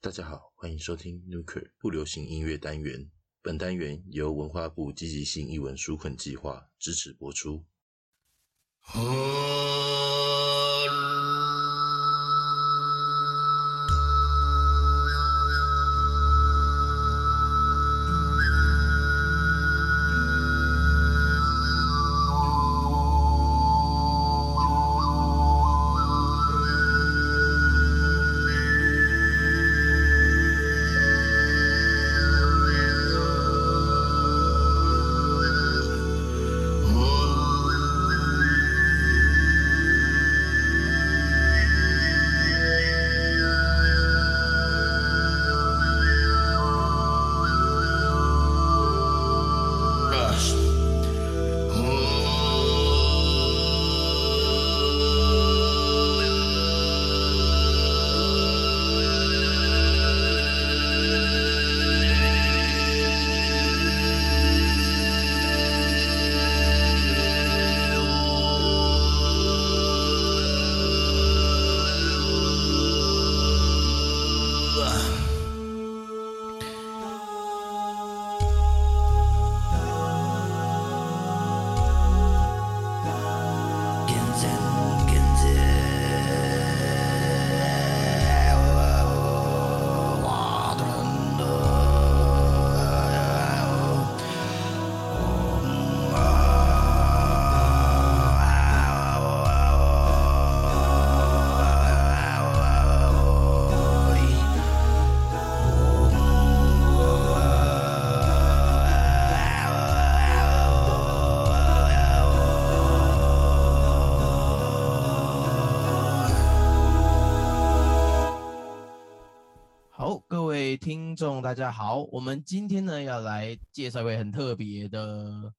大家好，欢迎收听 Nuker 不流行音乐单元。本单元由文化部积极性译文纾困计划支持播出。众，大家好。我们今天呢要来介绍一位很特别的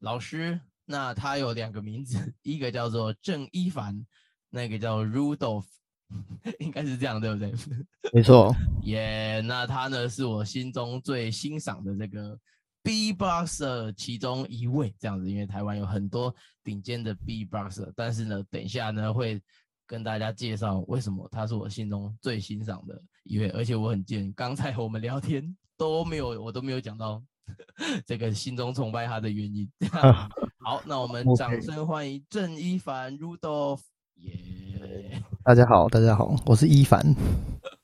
老师。那他有两个名字，一个叫做郑一凡，那个叫 Rudolph，应该是这样，对不对？没错。耶，那他呢是我心中最欣赏的这个 B-boxer 其中一位，这样子。因为台湾有很多顶尖的 B-boxer，但是呢，等一下呢会跟大家介绍为什么他是我心中最欣赏的一位，而且我很贱，刚才我们聊天都没有，我都没有讲到 这个心中崇拜他的原因。好，那我们掌声欢迎郑一凡 Rudolph，耶！大家好，大家好，我是一凡。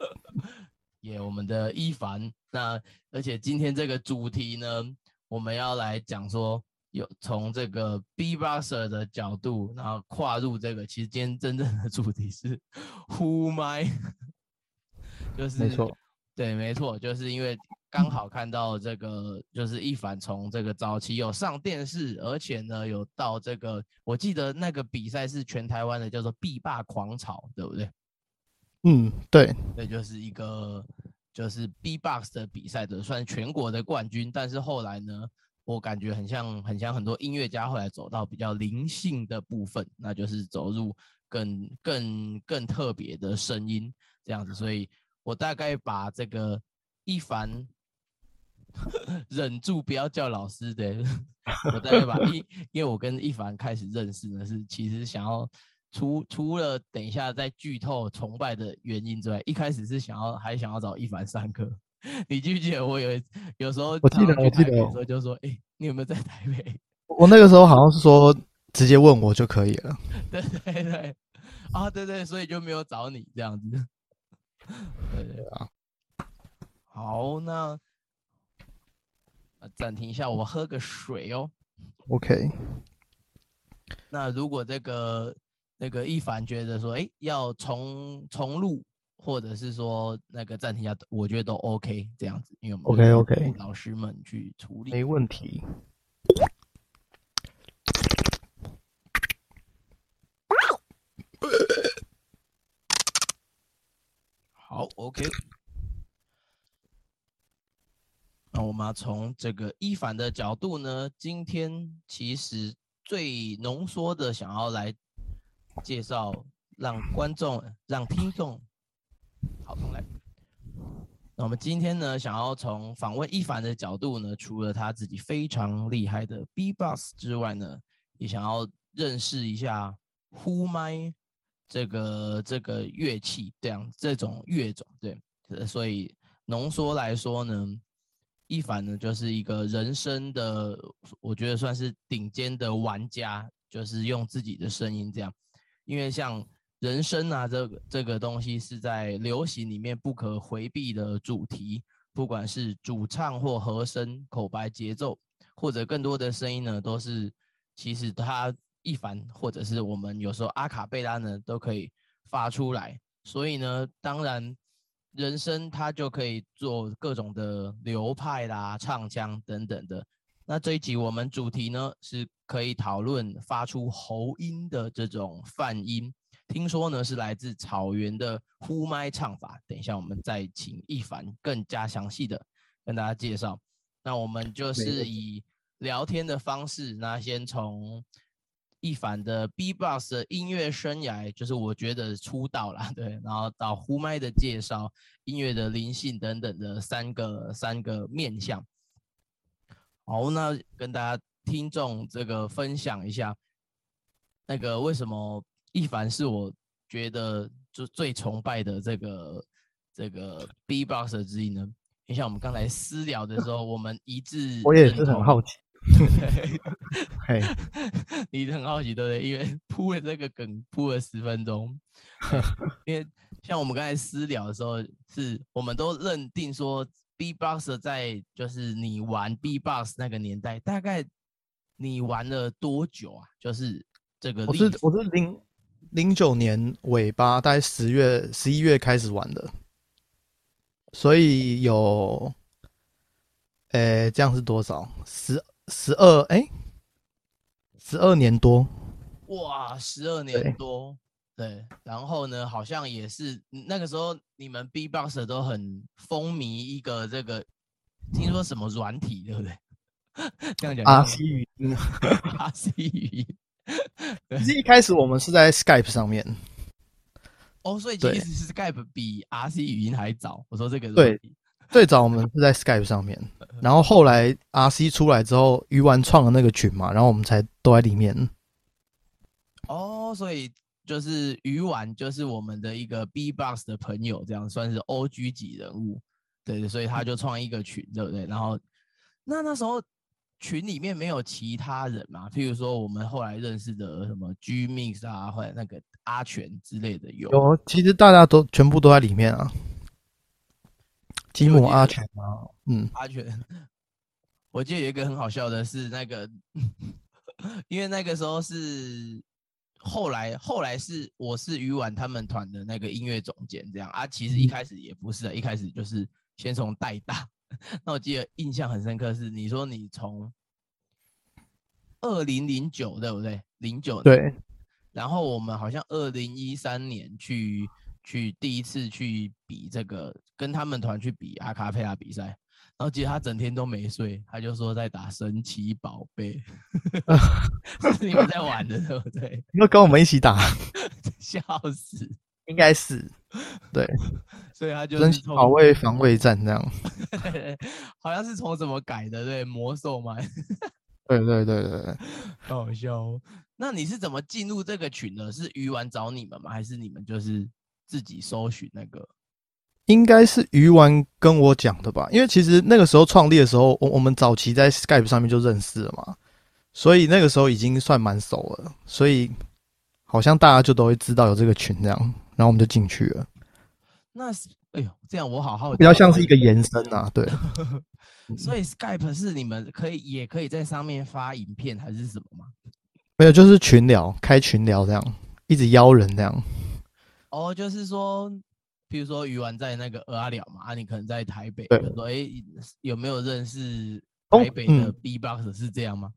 耶，我们的一凡。那而且今天这个主题呢，我们要来讲说。有从这个 B boxer 的角度，然后跨入这个，其实今天真正的主题是 Who my，就是没错，对，没错，就是因为刚好看到这个，就是一凡从这个早期有上电视，而且呢有到这个，我记得那个比赛是全台湾的，叫做 B 霸狂潮，对不对？嗯，对，那就是一个就是 B box 的比赛的，算全国的冠军，但是后来呢？我感觉很像，很像很多音乐家后来走到比较灵性的部分，那就是走入更更更特别的声音这样子。所以我大概把这个一凡 忍住不要叫老师的，我大概把一，因为我跟一凡开始认识呢，是其实想要除除了等一下在剧透崇拜的原因之外，一开始是想要还想要找一凡上课。你记不记得我有有时候我记得我记得有时候就说，哎，你有没有在台北？我那个时候好像是说直接问我就可以了。对对对，啊对对，所以就没有找你这样子。对对啊，好，那暂停一下，我喝个水哦。OK。那如果这个那个一凡觉得说，哎，要重重录。或者是说那个暂停一下，我觉得都 OK 这样子，因为我们 OK OK 老师们去处理没问题。好 OK，那我们从这个一凡的角度呢，今天其实最浓缩的想要来介绍，让观众、让听众。好，重来。那我们今天呢，想要从访问一凡的角度呢，除了他自己非常厉害的 B-box 之外呢，也想要认识一下呼麦这个这个乐器，这样这种乐种，对，所以浓缩来说呢，一凡呢就是一个人生的，我觉得算是顶尖的玩家，就是用自己的声音这样，因为像人声啊这个这个东西是在流行里面不可回避的主题，不管是主唱或和声、口白、节奏，或者更多的声音呢，都是其实他一凡或者是我们有时候阿卡贝拉呢都可以发出来，所以呢，当然人声它就可以做各种的流派啦、唱腔等等的。那这一集我们主题呢是可以讨论发出喉音的这种泛音，听说呢是来自草原的呼麦唱法。等一下我们再请一凡更加详细的跟大家介绍。那我们就是以聊天的方式，那先从一凡的 B-box 的音乐生涯，就是我觉得出道啦，对，然后到呼麦的介绍、音乐的灵性等等的三个三个面向。好，那跟大家听众这个分享一下，那个为什么一凡是我觉得就最崇拜的这个这个 B-box 之一呢？你像我们刚才私聊的时候，我们一致 我也是很好奇。对嘿，你很好奇对不对？因为铺了这个梗铺了十分钟，因为像我们刚才私聊的时候，是我们都认定说 B-box 在就是你玩 B-box 那个年代，大概你玩了多久啊？就是这个我是我是零零九年尾巴，大概十月十一月开始玩的，所以有，诶、这样是多少？十十二哎，十二年多。哇，十二年多，对，然后呢，好像也是嗯那个时候你们 B-box 都很风靡一个这个，听说什么软体，对不对？这样讲 阿西语音，阿西语音。其实一开始我们是在 Skype 上面，哦，所以其实是 Skype 比 RC 语音还早。我说这个对最早我们是在 Skype 上面，然后后来 RC 出来之后，鱼丸创了那个群嘛，然后我们才都在里面。哦，所以就是鱼丸就是我们的一个 B-box 的朋友，这样算是 OG 级人物。对，所以他就创一个群，对不对？然后那那时候群里面没有其他人嘛？譬如说我们后来认识的什么 G Mix 啊，或者那个阿全之类的有。有，其实大家都全部都在里面啊。吉姆阿全啊，嗯，阿全，我记得有一个很好笑的是那个，因为那个时候是后来后来是我是鱼丸他们团的那个音乐总监这样啊，其实一嗯开始也不是啊，一开始就是先从带大。那我记得印象很深刻是你说你从二零零九对不对？零九对，然后我们好像二零一三年去去第一次去比这个，跟他们团去比阿卡佩拉比赛，然后其实他整天都没睡，他就说在打神奇宝贝，是你们在玩的对不对？要跟我们一起打，笑死！应该是对，所以他就真是保卫防卫战这样。好像是从怎么改的对魔兽嘛，对对对对对，好好笑哦。那你是怎么进入这个群的？是鱼丸找你们吗？还是你们就是自己搜寻那个？应该是鱼丸跟我讲的吧，因为其实那个时候创立的时候，我我们早期在 Skype 上面就认识了嘛，所以那个时候已经算蛮熟了，所以好像大家就都会知道有这个群这样，然后我们就进去了，那是哎呦，这样我好好奇，比较像是一个延伸啊，对，所以 Skype 是你们可以也可以在上面发影片还是什么吗？没有就是群聊，开群聊这样，一直邀人这样，哦，就是说，比如说鱼丸在那个鹅阿寮嘛，啊，你可能在台北，对。就说哎，有没有认识台北的嗯。B-box 是这样吗？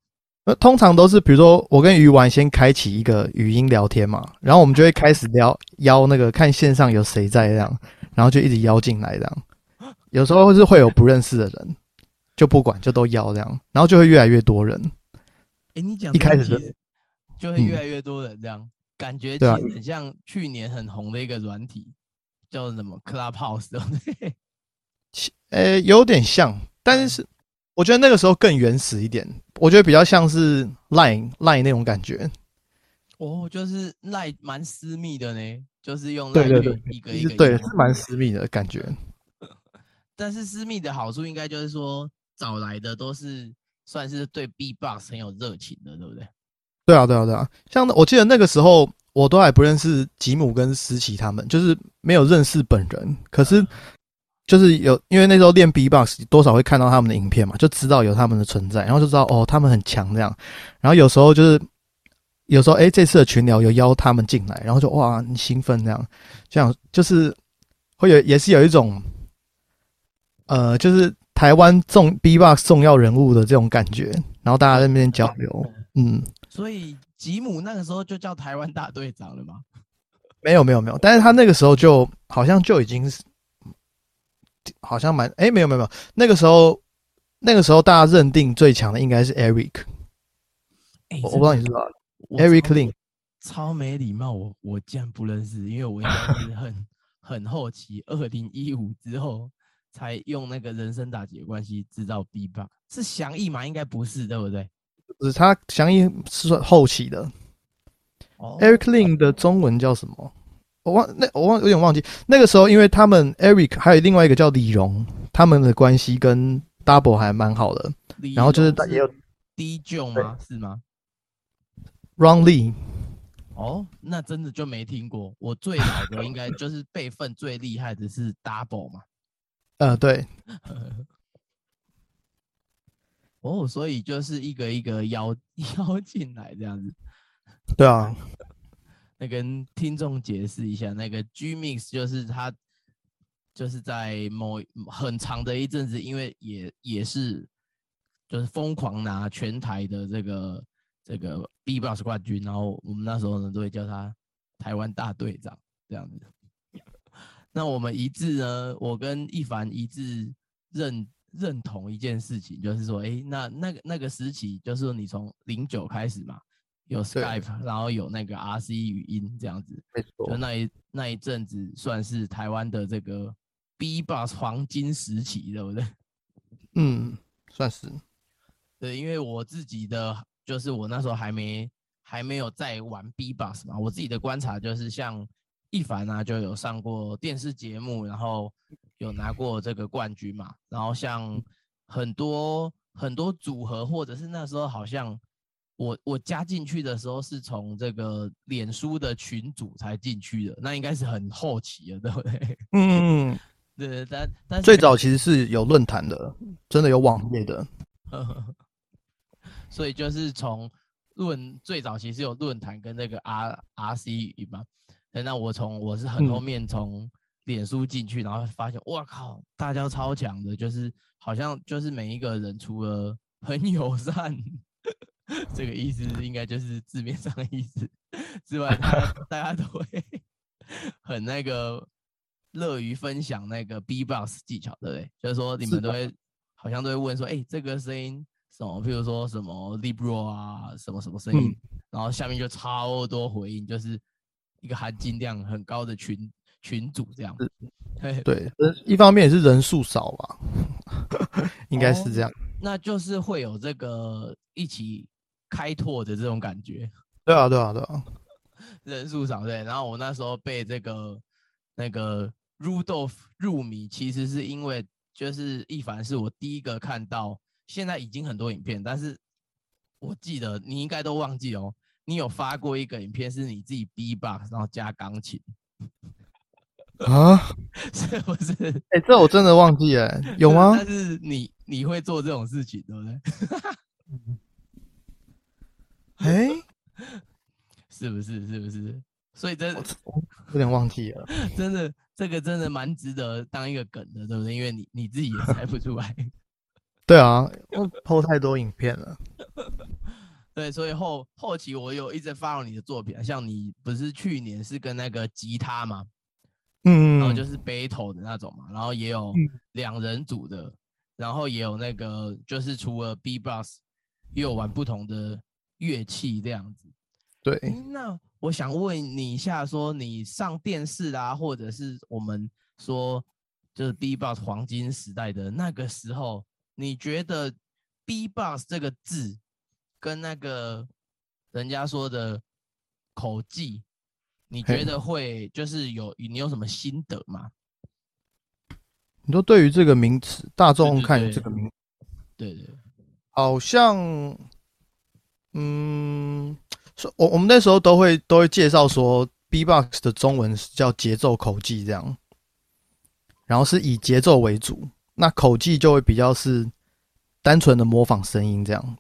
那通常都是比如说我跟鱼丸先开启一个语音聊天嘛，然后我们就会开始聊邀那个看线上有谁在这样，然后就一直邀进来这样，有时候是会有不认识的人，就不管就都邀这样，然后就会越来越多人。哎，你讲一开始就会越嗯来越多人这样，感觉很像去年很红的一个软体，叫什么 Clubhouse 对不对？呃，有点像，但是我觉得那个时候更原始一点，我觉得比较像是 Line Line 那种感觉。哦，就是赖蛮私密的呢，就是用对对赖去对一个一个对是蛮私密的感觉。但是私密的好处应该就是说找来的都是算是对 B-box 很有热情的，对不对？对啊，对啊，对啊。像我记得那个时候，我都还不认识吉姆跟思琪他们，就是没有认识本人。可是就是有，因为那时候练 B-box 多少会看到他们的影片嘛，就知道有他们的存在，然后就知道哦，他们很强这样。然后有时候就是有时候哎，这次的群聊有邀他们进来，然后就哇，很兴奋这样，这样就是会有也是有一种呃，就是台湾重 B-box 重要人物的这种感觉，然后大家在那边交流，嗯。所以吉姆那个时候就叫台湾大队长了吗？没有没有没有，但是他那个时候就好像就已经是，好像蛮哎没有没有没有，那个时候那个时候大家认定最强的应该是 Eric，我我不知道你知道 Eric Lin，超没礼貌，我我竟然不认识，因为我应该是很 很后期，二零一五之后才用那个人生打劫关系制造 B 棒，是祥义吗？应该不是，对不对？是他祥义是算后期的，Eric Lin 的中文叫什么？我忘那我忘有点忘记。那个时候，因为他们 Eric 还有另外一个叫李荣，他们的关系跟 Double 还蛮好的。然后就是也有 D J 吗？是吗？Ron Lee。哦，那真的就没听过。我最老的应该就是辈分最厉害的是 Double 嘛？呃，对。哦，所以就是一个一个邀 邀进来这样子。对啊，那跟听众解释一下，那个 G Mix 就是他，就是在某很长的一阵子，因为也也是就是疯狂拿全台的这个这个 B Box 冠军，然后我们那时候呢都会叫他台湾大队长这样子。那我们一致呢，我跟一凡一致认。认同一件事情，就是说，哎，那那个那个时期，就是说你从零九开始嘛，有 Skype，然后有那个 RC 语音这样子，没错，就那一那一阵子算是台湾的这个 B Box 黄金时期，对不对？嗯，算是。对，因为我自己的就是我那时候还没还没有在玩 B Box 嘛，我自己的观察就是像一凡啊，就有上过电视节目，然后。有拿过这个冠军嘛？然后像很多很多组合，或者是那时候好像我我加进去的时候是从这个脸书的群组才进去的，那应该是很后期了，对不对？嗯，对，但但最早其实是有论坛的，真的有网页的，所以就是从论最早其实有论坛跟那个 R R C 语嘛，那我从我是很后面从。脸书进去，然后发现，哇靠，大家超强的，就是好像就是每一个人除了很友 善，这个意思应该就是字面上的意思之外，大家都会 很那个乐于分享那个 B-box 技巧，对不对？就是说你们都会好像都会问说，哎，这个声音什么？譬如说什么 Libro 啊，什么什么声音，然后下面就超多回应，就是一个含金量很高的群。群主这样，对对，一方面也是人数少吧，应该是这样。那就是会有这个一起开拓的这种感觉。对啊，对啊，对啊，人数少对。然后我那时候被这个那个 Rudolph 入迷，其实是因为就是一凡是我第一个看到，现在已经很多影片，但是我记得你应该都忘记哦，你有发过一个影片是你自己 B box 然后加钢琴。啊，是不是？哎，这我真的忘记了，有吗？但是你你会做这种事情，对不对？哎，是不是？是不是？所以真有点忘记了。真的，这个真的蛮值得当一个梗的，对不对？因为你你自己也猜不出来。对啊，我偷太多影片了。对，所以后后期我有一直 follow 你的作品，像你不是去年是跟那个吉他嘛？嗯，然后就是 battle 的那种嘛，然后也有两人组的，然后也有那个就是除了 B box，也有玩不同的乐器这样子。对，那我想问你一下，说你上电视啊，或者是我们说就是 B box 黄金时代的那个时候，你觉得 B box 这个字跟那个人家说的口技？你觉得会就是有你有什么心得吗？你说对于这个名词，大众看这个名，对对，好像，嗯，我我们那时候都会都会介绍说，B-box 的中文是叫节奏口技这样，然后是以节奏为主，那口技就会比较是单纯的模仿声音这样。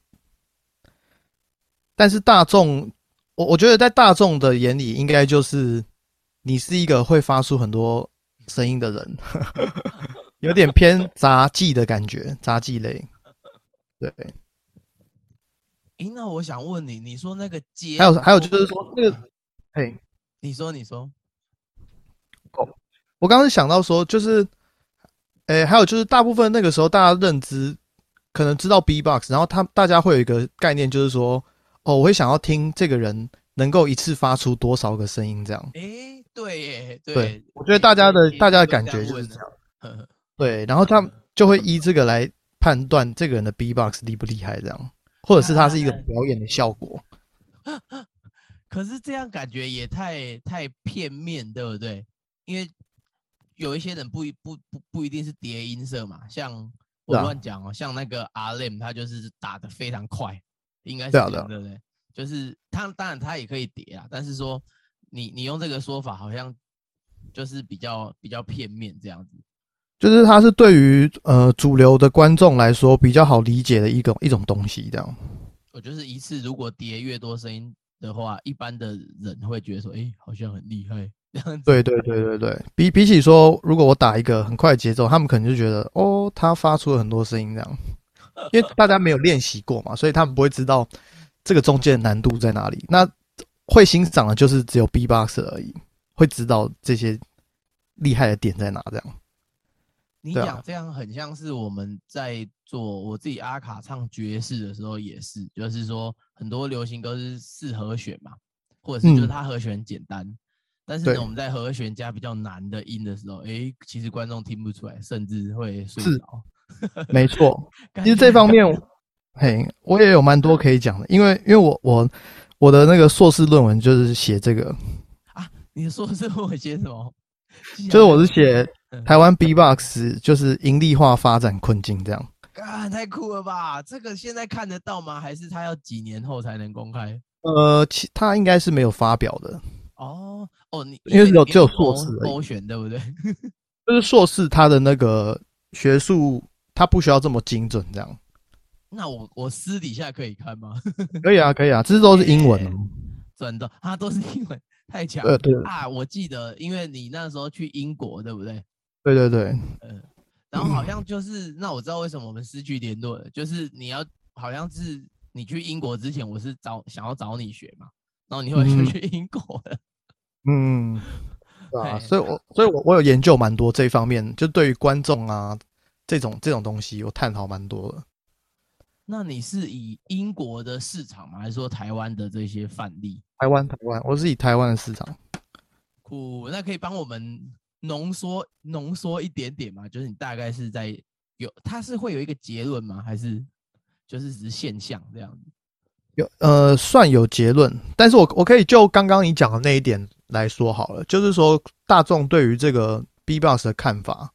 但是大众，我我觉得在大众的眼里，应该就是你是一个会发出很多声音的人，有点偏杂技的感觉，杂技类。对，诶，那我想问你，你说那个接，还有还有就是说那个，嘿，你说你说，我刚刚想到说，就是，诶，还有就是大部分那个时候大家认知可能知道 B-box，然后他大家会有一个概念，就是说，哦，我会想要听这个人能够一次发出多少个声音这样。诶，对耶，对，我觉得大家的大家的感觉就是这样。样。对，然后他们就会依这个来判断这个人的 B-box 厉不厉害，这样，或者是它是一个表演的效果。可是这样感觉也太太片面，对不对？因为有一些人不一不不不一定是叠音色嘛，像我乱讲哦，像那个 RM 他就是打的非常快，应该是这样，对对不对？就是他当然他也可以叠啊，但是说你你用这个说法好像就是比较比较片面这样子。就是它是对于呃主流的观众来说比较好理解的一种一种东西，这样。我就是一次如果叠越多声音的话，一般的人会觉得说，哎，好像很厉害这样子。对对对对对，比比起说，如果我打一个很快的节奏，他们可能就觉得哦，他发出了很多声音这样，因为大家没有练习过嘛，所以他们不会知道这个中间的难度在哪里。那会欣赏的就是只有 B-box 而已，会知道这些厉害的点在哪这样。你讲这样很像是我们在做我自己阿卡唱爵士的时候也是，就是说很多流行歌是四和弦嘛，或者是就是嗯。它和弦简单，但是呢我们在和弦加比较难的音的时候，诶，其实观众听不出来，甚至会睡是着。没错，其实觉这方面，嘿，我也有蛮多可以讲的，因为因为我我我的那个硕士论文就是写这个。啊，你说是我写什么？就是我是写嗯台湾 B-box 就是盈利化发展困境这样。啊，太酷了吧！这个现在看得到吗？还是他要几年后才能公开？呃，其他应该是没有发表的，哦哦，你因为有只有硕士勾选对不对？就是硕士他的那个学术，他不需要这么精准这样。那我我私底下可以看吗？可以啊，可以啊，这都是英文哦。真的啊，都是英文，太强呃，对啊！我记得，因为你那时候去英国，对不对？对对对，嗯，然后好像就是，那我知道为什么我们失去联络了，就是你要好像是你去英国之前，我是找想要找你学嘛，然后你后来就嗯去英国了。嗯，对啊，所以我所以我我有研究蛮多这方面，就对于观众啊这种这种东西，我探讨蛮多的。那你是以英国的市场吗？还是说台湾的这些范例？台湾台湾，我是以台湾的市场。酷，那可以帮我们浓缩浓缩一点点嘛？就是你大概是在有，它是会有一个结论吗？还是就是只是现象这样子？有呃，算有结论，但是我我可以就刚刚你讲的那一点来说好了，就是说大众对于这个 B-box 的看法，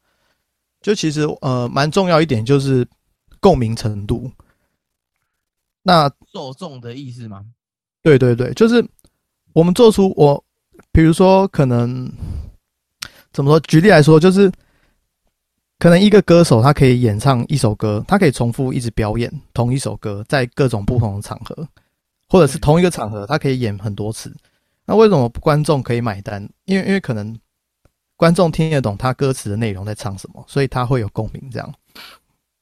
就其实呃蛮重要一点就是共鸣程度。那受众的意思吗？对对对，就是我们做出我，比如说可能怎么说？举例来说，就是可能一个歌手他可以演唱一首歌，他可以重复一直表演同一首歌，在各种不同的场合，或者是同一个场合，他可以演很多次。那为什么观众可以买单？因为因为可能观众听得懂他歌词的内容在唱什么，所以他会有共鸣。这样，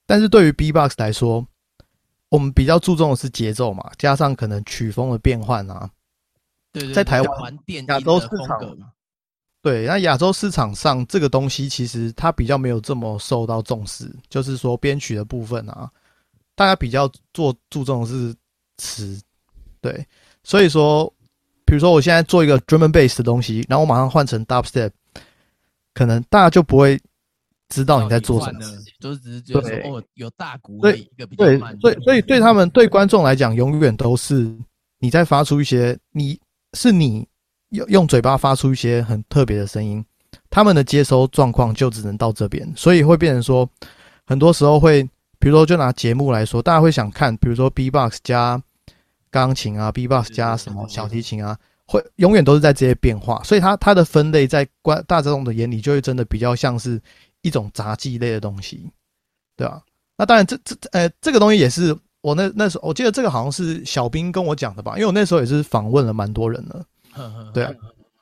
但是对于 B-box 来说，我们比较注重的是节奏嘛，加上可能曲风的变换啊。对对，在台湾亚洲市场风格嘛。对，那亚洲市场上这个东西其实它比较没有这么受到重视，就是说编曲的部分啊，大家比较做注重的是词，对，所以说，比如说我现在做一个 drum and bass 的东西，然后我马上换成 dubstep，可能大家就不会知道你在做什么。就是只是哦，有大鼓对，一个比较对慢，的。所以所以对他们对观众来讲，永远都是你在发出一些，你是你用用嘴巴发出一些很特别的声音，他们的接收状况就只能到这边，所以会变成说，很多时候会，比如说就拿节目来说，大家会想看，比如说 B-box 加钢琴啊，B-box 加什么小提琴啊，会永远都是在这些变化，所以它它的分类在观大众的眼里就会真的比较像是一种杂技类的东西，对吧？那当然，这这呃这个东西也是我那那时候我记得这个好像是小兵跟我讲的吧，因为我那时候也是访问了蛮多人的，对啊，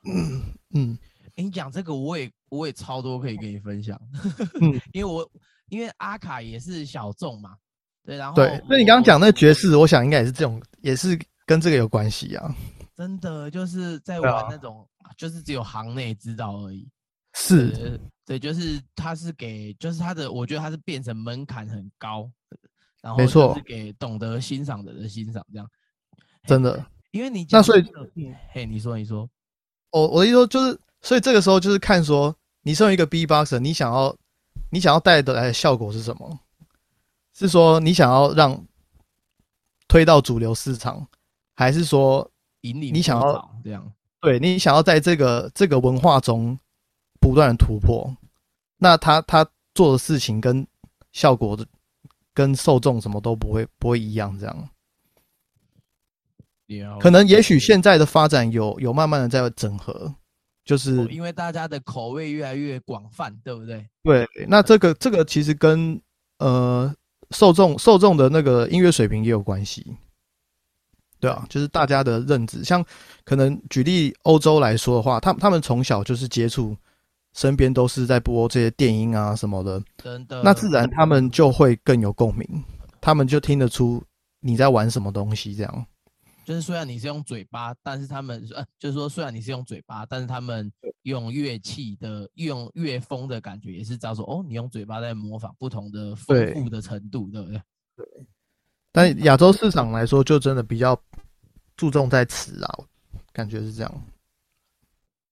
嗯嗯。你讲这个，我也我也超多可以跟你分享，嗯，因为我因为阿卡也是小众嘛，对，然后对，那你刚刚讲那爵士，我想应该也是这种，也是跟这个有关系啊。真的就是在玩那种，就是只有行内知道而已。是，对，就是他是给，就是他的，我觉得他是变成门槛很高，然后没错，是给懂得欣赏的人欣赏这样。真的，因为你那所以，嘿，你说你说，我我的意思说就是。所以这个时候就是看说，你身为一个 B boxer，你想要，你想要带的来的效果是什么？是说你想要让推到主流市场，还是说引领你想要这样？对你想要在这个这个文化中不断的突破，那他他做的事情跟效果的跟受众什么都不会不会一样，这样。可能也许现在的发展有有慢慢的在整合。就是因为大家的口味越来越广泛，对不对？对，那这个这个其实跟呃受众受众的那个音乐水平也有关系，对啊，就是大家的认知，像可能举例欧洲来说的话，他他们从小就是接触，身边都是在播这些电音啊什么的，真的，那自然他们就会更有共鸣，他们就听得出你在玩什么东西这样。就是虽然你是用嘴巴，但是他们呃，就是说虽然你是用嘴巴，但是他们用乐器的用乐风的感觉，也是知道说哦，你用嘴巴在模仿不同的丰富的程度，对不对？对。但亚洲市场来说，就真的比较注重在词啊，感觉是这样。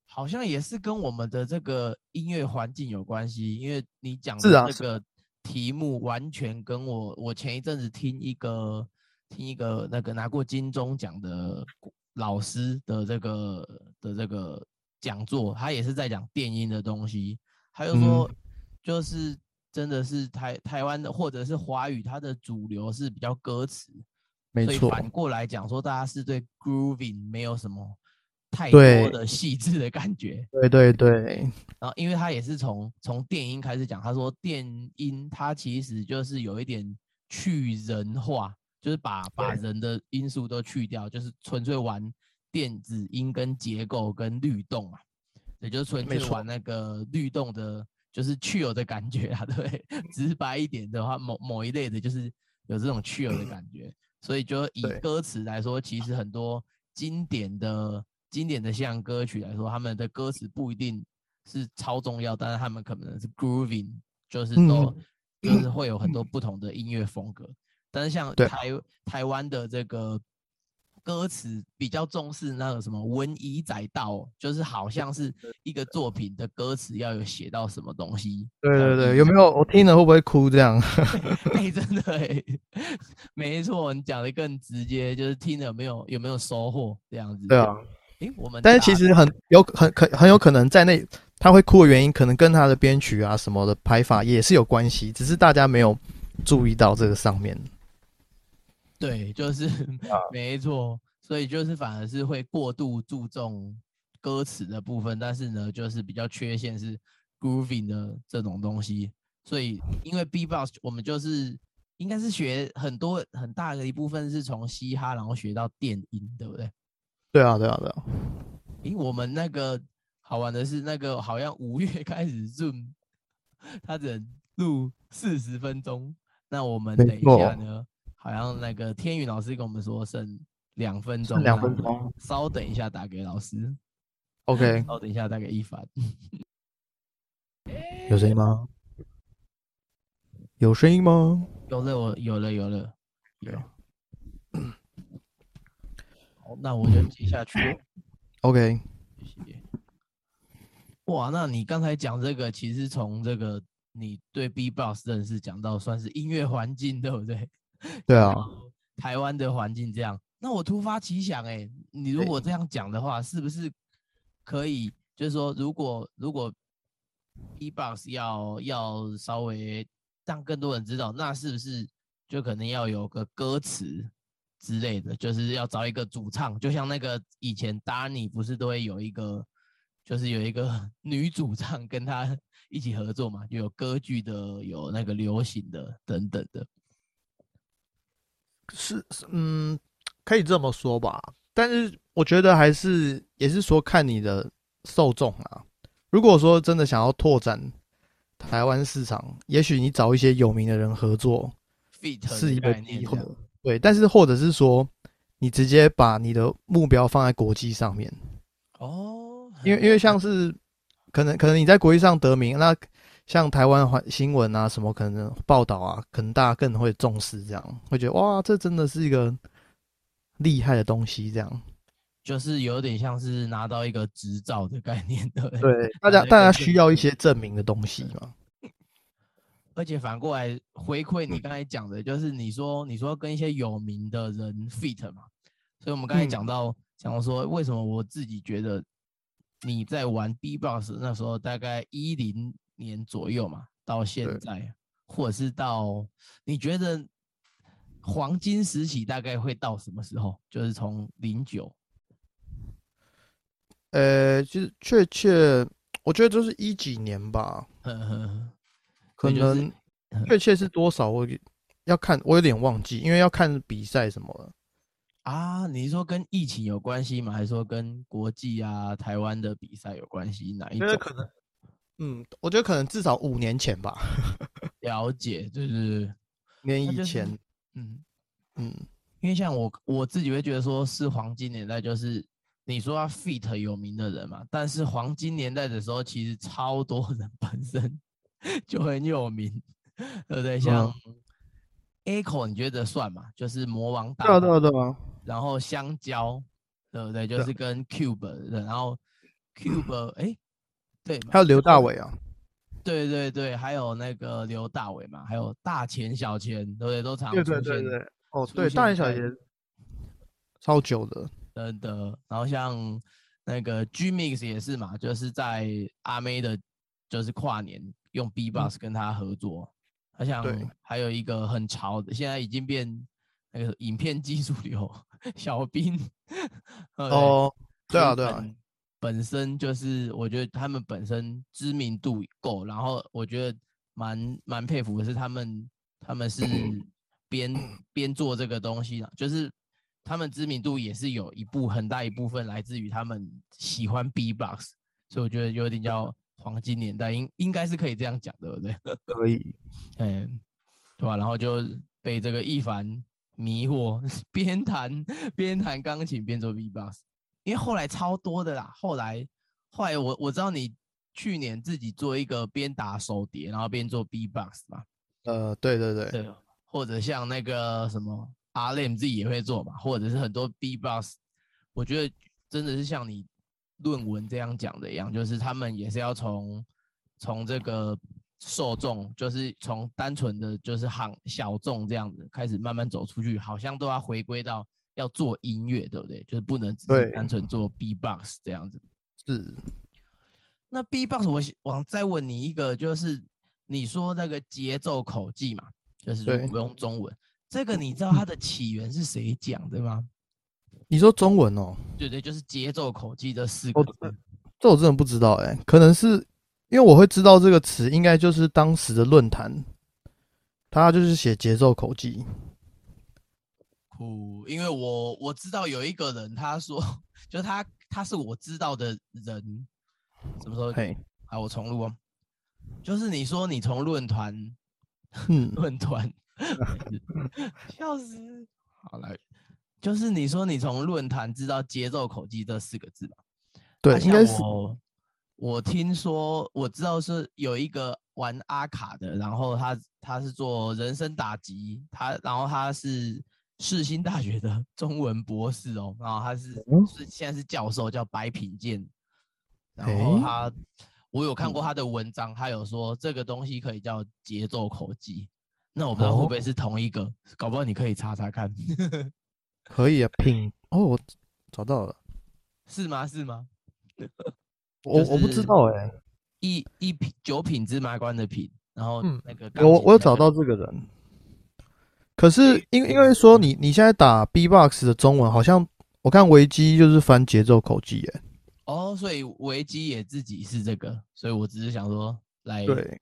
好像也是跟我们的这个音乐环境有关系，因为你讲的这个题目完全跟我我前一阵子听一个。听一个那个拿过金钟奖的老师的这个的这个讲座，他也是在讲电音的东西。他就说，就是真的是台台湾的或者是华语，它的主流是比较歌词，没错。反过来讲说，大家是对 grooving 没有什么太多的细致的感觉。对对对。然后，因为他也是从从电音开始讲，他说电音它其实就是有一点去人化。就是把把人的因素都去掉，就是纯粹玩电子音跟结构跟律动嘛，也就是纯粹玩那个律动的，就是去有的感觉啊，对，直白一点的话，某某一类的就是有这种去有的感觉，所以就以歌词来说，其实很多经典的经典的像歌曲来说，他们的歌词不一定是超重要，但是他们可能是 grooving，就是都就是会有很多不同的音乐风格。但是像台台湾的这个歌词比较重视那个什么文以载道，就是好像是一个作品的歌词要有写到什么东西。对对对，有没有我听了会不会哭这样？哎，真的哎，没错，你讲的更直接，就是听了有没有有没有收获这样子。对啊，哎，我们但是其实很有很可很有可能在那他会哭的原因，可能跟他的编曲啊什么的排法也是有关系，只是大家没有注意到这个上面。对，就是 没错，所以就是反而是会过度注重歌词的部分，但是呢，就是比较缺陷是 grooving 的这种东西。所以因为 B-box 我们就是应该是学很多很大的一部分是从嘻哈，然后学到电音，对不对？对啊，对啊，对啊。咦我们那个好玩的是，那个好像五月 开始 Zoom，他只能录四十分钟，那我们等一下呢？好像那个天宇老师跟我们说剩两分钟，两分钟，稍等一下打给老师。OK，稍等一下打给一凡。有声音吗？有声音吗？有了，我有了，有了，有。好，那我就接下去。OK。哇，那你刚才讲这个，其实从这个你对 B-box 认识讲到，算是音乐环境，对不对？对啊，台湾的环境这样，那我突发奇想，哎，你如果这样讲的话，是不是可以？就是说，如果如果 B-box 要要稍微让更多人知道，那是不是就可能要有个歌词之类的，就是要找一个主唱，就像那个以前 Danny 不是都会有一个，就是有一个女主唱跟他一起合作嘛，就有歌剧的，有那个流行的等等的。是是嗯，可以这么说吧。但是我觉得还是也是说看你的受众啊。如果说真的想要拓展台湾市场，也许你找一些有名的人合作 Fit 是一个的概念机会。对，但是或者是说你直接把你的目标放在国际上面，哦，因为因为像是可能可能你在国际上得名，那像台湾环新闻啊什么可能报道啊，可能大家更会重视，这样会觉得哇，这真的是一个厉害的东西，这样。就是有点像是拿到一个执照的概念，对不对？对，大家大家需要一些证明的东西嘛。而且反过来回馈你刚才讲的，就是你说你说跟一些有名的人 fit 嘛，所以我们刚才嗯讲到讲到说，为什么我自己觉得你在玩 B-box 那时候大概一零年左右嘛，到现在，或者是到你觉得黄金时期大概会到什么时候？就是从零九，呃，就是确切，我觉得就是一几年吧，呵呵呵，可能确切是多少，我要看，我有点忘记，因为要看比赛什么了。啊，你是说跟疫情有关系吗？还是说跟国际啊、台湾的比赛有关系？哪一种？能，嗯，我觉得可能至少五年前吧，了解，就是年那就是以前，嗯，嗯，因为像我我自己会觉得说是黄金年代，就是你说他 fit 有名的人嘛，但是黄金年代的时候，其实超多人 本身就很有名，对不对？像 Echo，你觉得算嘛？就是魔王大对对啊，对啊，然后香蕉，对不对？就是跟 Cube 的，然后 Cube，哎，对嘛，还有刘大伟啊，对对对，还有那个刘大伟嘛，还有大钱小钱，对不对？都常对对对对，哦，出对，大钱小钱超久的，真的，然后像那个 G Mix 也是嘛，就是在阿妹的，就是跨年用 B Box 跟他合作。他像对还有一个很潮的，现在已经变那个影片技术流 小兵。哦，对啊，对啊，本本身就是我觉得他们本身知名度够，然后我觉得蛮蛮佩服的是他们他们是 边边做这个东西的，就是他们知名度也是有一部很大一部分来自于他们喜欢 B-box，所以我觉得有点叫 黄金年代，应应该是可以这样讲，对不对？可以，嗯，对吧？然后就被这个一凡迷惑，边弹边弹钢琴边做 B-box，因为后来超多的啦。后来后来我我知道你去年自己做一个边打手碟，然后边做 B-box 嘛，呃，对对对，对，或者像那个什么 RM 自己也会做嘛，或者是很多 B-box，我觉得真的是像你论文这样讲的一样，就是他们也是要从从这个受众，就是从单纯的就是行小众这样子开始慢慢走出去，好像都要回归到要做音乐，对不对？就是不能只是单纯做 B-box 这样子。是，那 B-box 我想我再问你一个，就是你说那个节奏口技嘛，就是不用中文，这个你知道它的起源是谁讲的吗？你说中文哦，对对，就是节奏口技这四个。这我真的不知道哎、可能是因为我会知道这个词，应该就是当时的论坛，他就是写节奏口技，酷，因为我我知道有一个人，他说，就他他是我知道的人，什么时候？嘿，啊，我重录哦。就是你说你从论坛 嗯，论坛，笑死！好来，就是你说你从论坛知道节奏口技这四个字吧？对啊，应该是我我听说我知道是有一个玩阿卡的，然后他他是做人生打击，他然后他是世新大学的 中文博士哦，然后他是嗯是现在是教授，叫白品健，然诶后他我有看嗯过他的文章，他有说这个东西可以叫节奏口技。那我不知道会不会哦是同一个，搞不好你可以查查看，可以啊，品哦，我找到了，是吗？是吗？我我不知道哎、一一品九品芝麻官的品，然后嗯那个钢我我有找到这个人，可是因因为说你你现在打 B-box 的中文，好像我看维基就是翻节奏口技，耶。哦，所以维基也自己是这个，所以我只是想说来对，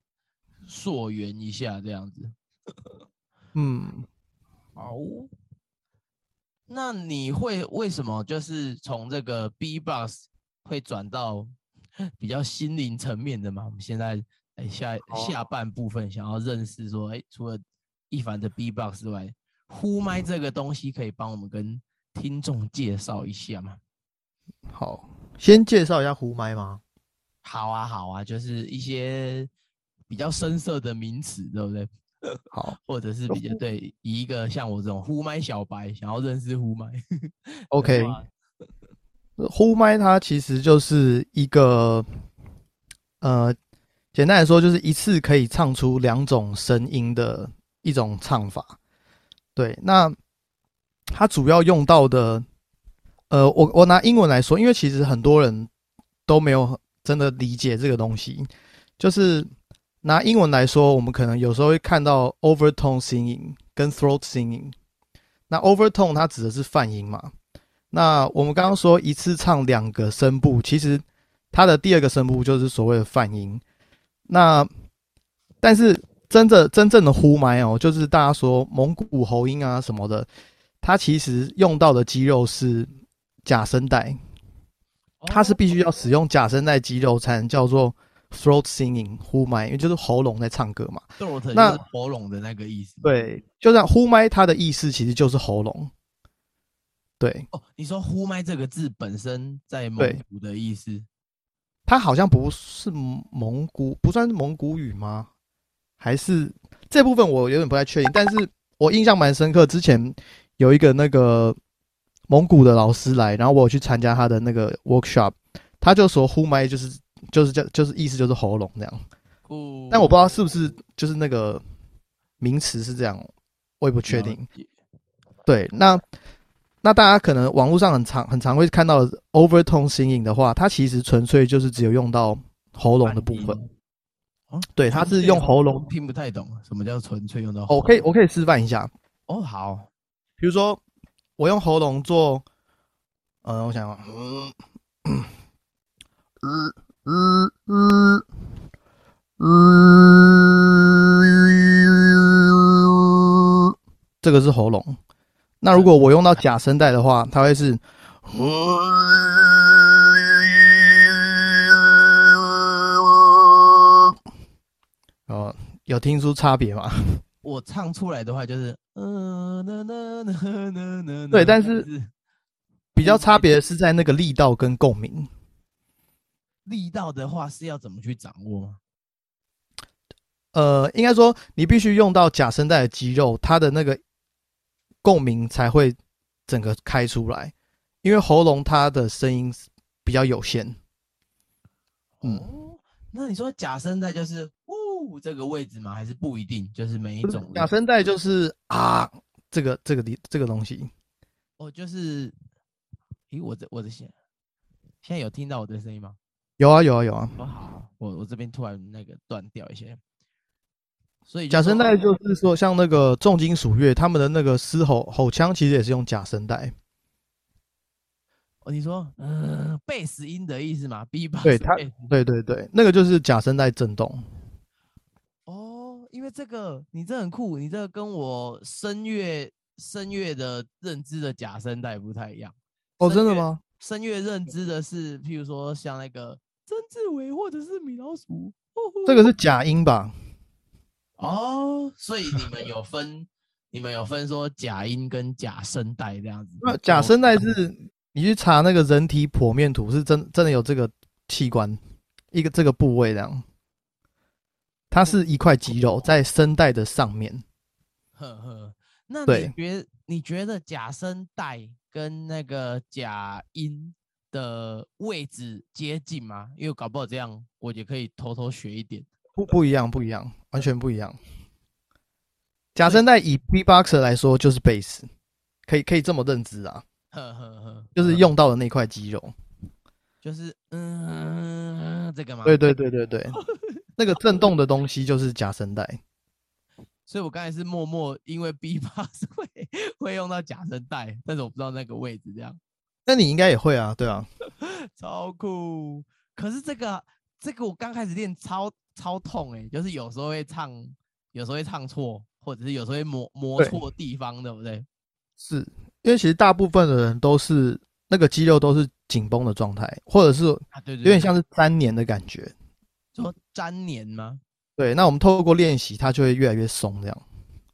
溯源一下这样子。嗯，好，那你会为什么就是从这个 B-box 会转到 比较心灵层面的嘛？我们现在哎下下半部分想要认识说，哎，除了一凡的 B-box 之外，呼麦这个东西可以帮我们跟听众介绍一下吗？好，先介绍一下呼麦吗？好啊，好啊，就是一些比较深色的名词，对不对？好 或者是比较对，以一个像我这种呼麦小白想要认识呼麦，OK，呼麦它其实就是一个，呃，简单来说就是一次可以唱出两种声音的一种唱法。对，那它主要用到的，呃，我我拿英文来说，因为其实很多人都没有真的理解这个东西，就是拿英文来说，我们可能有时候会看到 overtone singing 跟 throat singing。那 overtone 它指的是泛音嘛？那我们刚刚说一次唱两个声部，其实它的第二个声部就是所谓的泛音。那但是真的真正的呼麦哦，就是大家说蒙古喉音啊什么的，它其实用到的肌肉是假声带，它是必须要使用假声带肌肉才能叫做 throat singing 呼麦，因为就是喉咙在唱歌嘛。那喉咙的那个意思。对，就像呼麦，它的意思其实就是喉咙。对，哦，你说呼麦这个字本身在蒙古的意思，它好像不是蒙古，不算是蒙古语吗？还是这部分我有点不太确定，但是我印象蛮深刻。之前有一个那个蒙古的老师来，然后我有去参加他的那个 workshop，他就说呼麦就是就是叫就是意思就是喉咙这样，哦但我不知道是不是就是那个名词是这样，我也不确定。对，那那大家可能网络上很常很常会看到 overtone singing 的话，它其实纯粹就是只有用到喉咙的部分。对，他是用喉咙。听不太懂什么叫纯粹用到。我可以我可以示范一下，哦，好，比如说我用喉咙做，呃，我想想，嗯，嗯嗯嗯嗯，这个是喉咙。那如果我用到假声带的话，它会是，哦，有听出差别吗？我唱出来的话就是，对但是比较差别的是在那个力道跟共鸣。力道的话是要怎么去掌握吗？呃，应该说你必须用到假声带的肌肉，它的那个共鸣才会整个开出来，因为喉咙它的声音比较有限。嗯哦，那你说假声带就是呜这个位置吗？还是不一定？就是每一种假声带就是啊，这个这个地这个东西，哦，就是，咦，我这我这现现在有听到我的声音吗？有啊有啊有啊。哦，好，我我这边突然那个断掉一些，所以假声带就就是说，像那个重金属乐，他们的那个嘶吼吼腔其实也是用假声带。哦，你说嗯，贝斯音的意思吗？B 八对它对对对，那个就是假声带震动。哦，因为这个你这很酷，你这个跟我声乐声乐的认知的假声带不太一样。哦，真的吗？声乐认知的是，譬如说像那个曾志伟或者是米老鼠。这个是假音吧？哦，所以你们有分，你们有分说假音跟假声带这样子。那假声带是你去查那个人体剖面图，是真真的有这个器官，一个这个部位这样。它是一块肌肉在声带的上面。呵呵，那你对觉你觉得假声带跟那个假音的位置接近吗？因为搞不好这样我也可以偷偷学一点。不不一样，不一样，完全不一样。假声带以 B-boxer 来说就是贝斯，可以可以这么认知啊，呵呵呵，就是用到的那块肌肉。就是嗯，这个吗？对对对对对，那个震动的东西就是假声带。所以我刚才是默默因为 B box 会会用到假声带，但是我不知道那个位置这样。那你应该也会啊，对啊，超酷。可是这个这个我刚开始练超超痛哎、就是有时候会唱，有时候会唱错，或者是有时候会磨磨错地方，对不对？是因为其实大部分的人都是那个肌肉都是紧绷的状态，或者是对对点像是粘黏的感觉。说粘黏吗？对，那我们透过练习，它就会越来越松，这样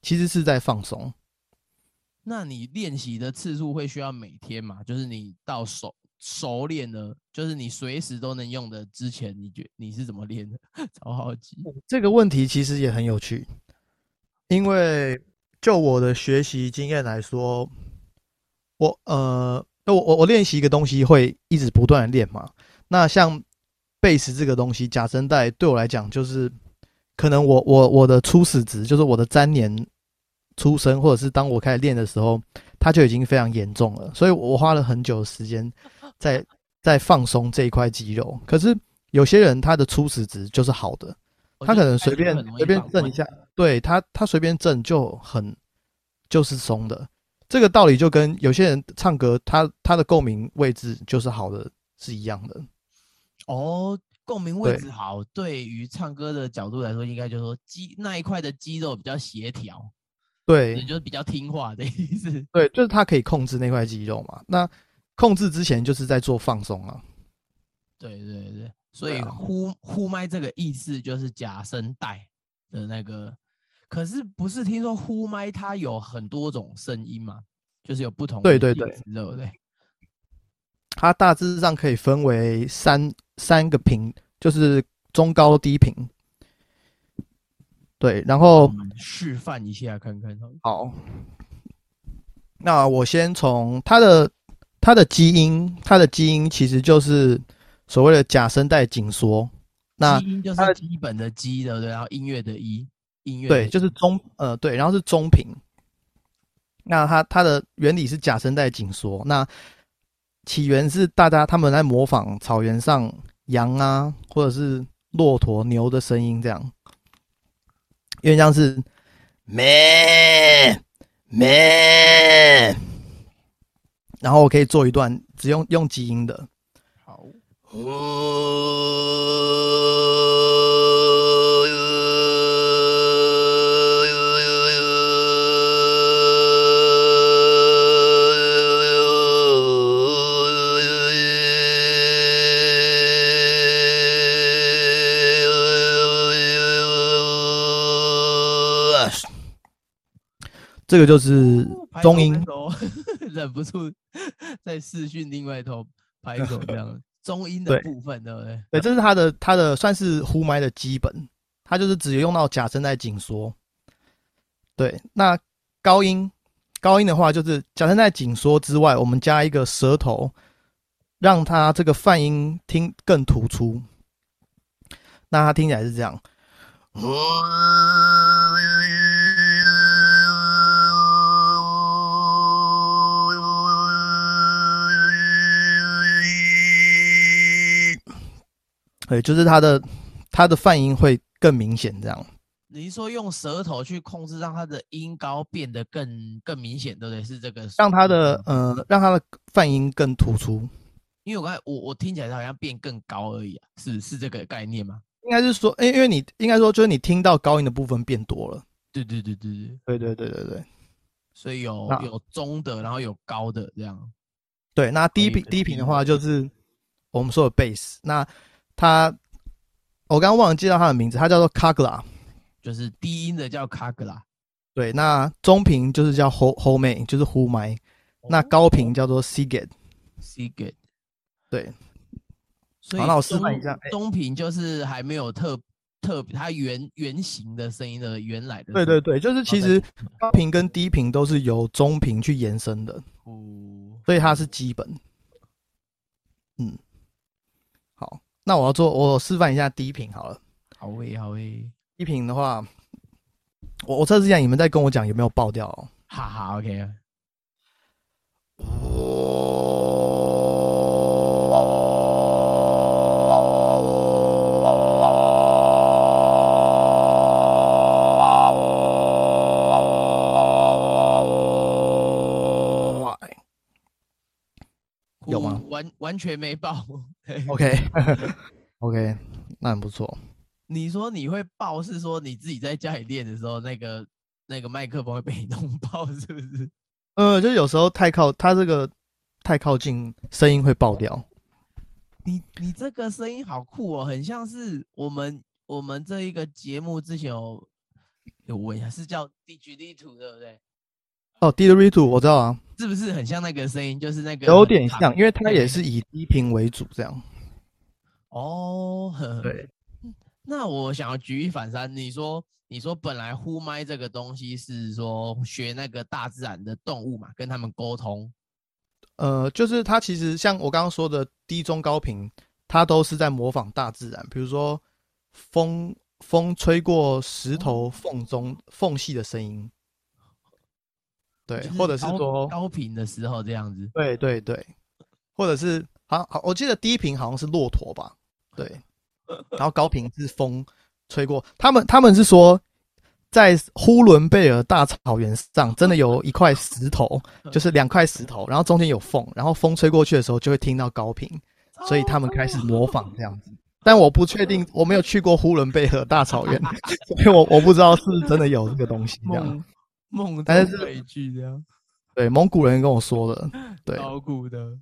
其实是在放松。那你练习的次数会需要每天吗？就是你到熟熟练了，就是你随时都能用的之前，你觉你是怎么练的？超好奇。这个问题其实也很有趣，因为就我的学习经验来说，我呃，我我我练习一个东西会一直不断的练嘛。那像贝斯这个东西，假声带对我来讲就是，可能我我我的初始值就是我的粘连出生，或者是当我开始练的时候，它就已经非常严重了，所以我花了很久的时间 在在放松这一块肌肉。可是有些人他的初始值就是好的。他可能随便随便震一下，对他他随便震就很就是松的。这个道理就跟有些人唱歌，他他的共鸣位置就是好的是一样的。哦，共鸣位置好，对于唱歌的角度来说，应该就是说肌那一块的肌肉比较协调，对也就是比较听话的意思。对，就是他可以控制那块肌肉嘛。那控制之前就是在做放松啊。对对对，所以呼呼麦这个意思就是假声带的那个，可是不是听说呼麦它有很多种声音嘛，就是有不同的对对对对不对？它大致上可以分为三三个频，就是中高低频。对，然后示范一下看看好那我先从它的它的基因，它的基因其实就是所谓的假声带紧缩。那基因就是基本的基，对不对？然后音乐的一，音乐对，就是中呃对，然后是中频。那它它的原理是假声带紧缩。那起源是大家他们在模仿草原上羊啊，或者是骆驼、牛的声音，这样，因为像是咩？咩，然后我可以做一段只用用基因的，好，这个就是中音 忍不住 在视讯另外一头拍手这样。中音的部分，对不对？对，这是它的它的算是呼麦的基本，它就是只用到假声带紧缩。对，那高音高音的话，就是假声带紧缩之外，我们加一个舌头，让它这个泛音听更突出。那它听起来是这样。对，就是它的它的泛音会更明显，这样。你是说用舌头去控制，让它的音高变得更更明显，对不对？是这个，让它的呃，让它的泛音更突出。因为我刚才我我听起来好像变更高而已啊，是是这个概念吗？应该是说，因因为你应该说，就是你听到高音的部分变多了。对对对对对，对对对对对所以有有中的，然后有高的这样。对。那低频低频的低话，就是我们说的 bass。那它，我刚刚忘了介绍它的名字，他叫做 Kagla。就是低音的叫卡格拉，对，那中频就是叫 ho ho 麦，就是呼麦。那高频叫做 good。对，所以好那我示中范一下哎中频就是还没有特特它原原型的声音的原来的。对对对，就是其实高频跟低频都是由中频去延伸的，哦，所以它是基本。嗯，好，那我要做我示范一下第一瓶好了。好喂好喂一瓶的话我我测试一下你们在跟我讲有没有爆掉哈哈，OK。有吗？完完全没爆。OK OK，那很不错。你说你会爆，是说你自己在家里练的时候，那个那个麦克风会被你弄爆，是不是？呃，就有时候太靠它这个太靠近，声音会爆掉。你你这个声音好酷哦，很像是我们我们这一个节目之前有有问一下，是叫 DGD 图对不对？哦 d i r i t o 我知道啊，是不是很像那个声音？就是那个有点像，因为它也是以低频为主这样。哦。呵对，那我想要举一反三，你说你说本来呼麦这个东西是说学那个大自然的动物嘛，跟他们沟通。呃，就是它其实像我刚刚说的低中高频，它都是在模仿大自然，比如说风风吹过石头缝中缝隙的声音，对就，是或者是说高频的时候这样子。对对对，或者是好好，我记得低频好像是骆驼吧，对，然后高频是风吹过。他们他们是说，在呼伦贝尔大草原上，真的有一块石头，就是两块石头，然后中间有缝，然后风吹过去的时候就会听到高频，所以他们开始模仿这样子。但我不确定，我没有去过呼伦贝尔大草原，所以我我不知道是不是真的有这个东西这样。梦梦但是中悲剧这样。对，蒙古人跟我说的，对。高古的。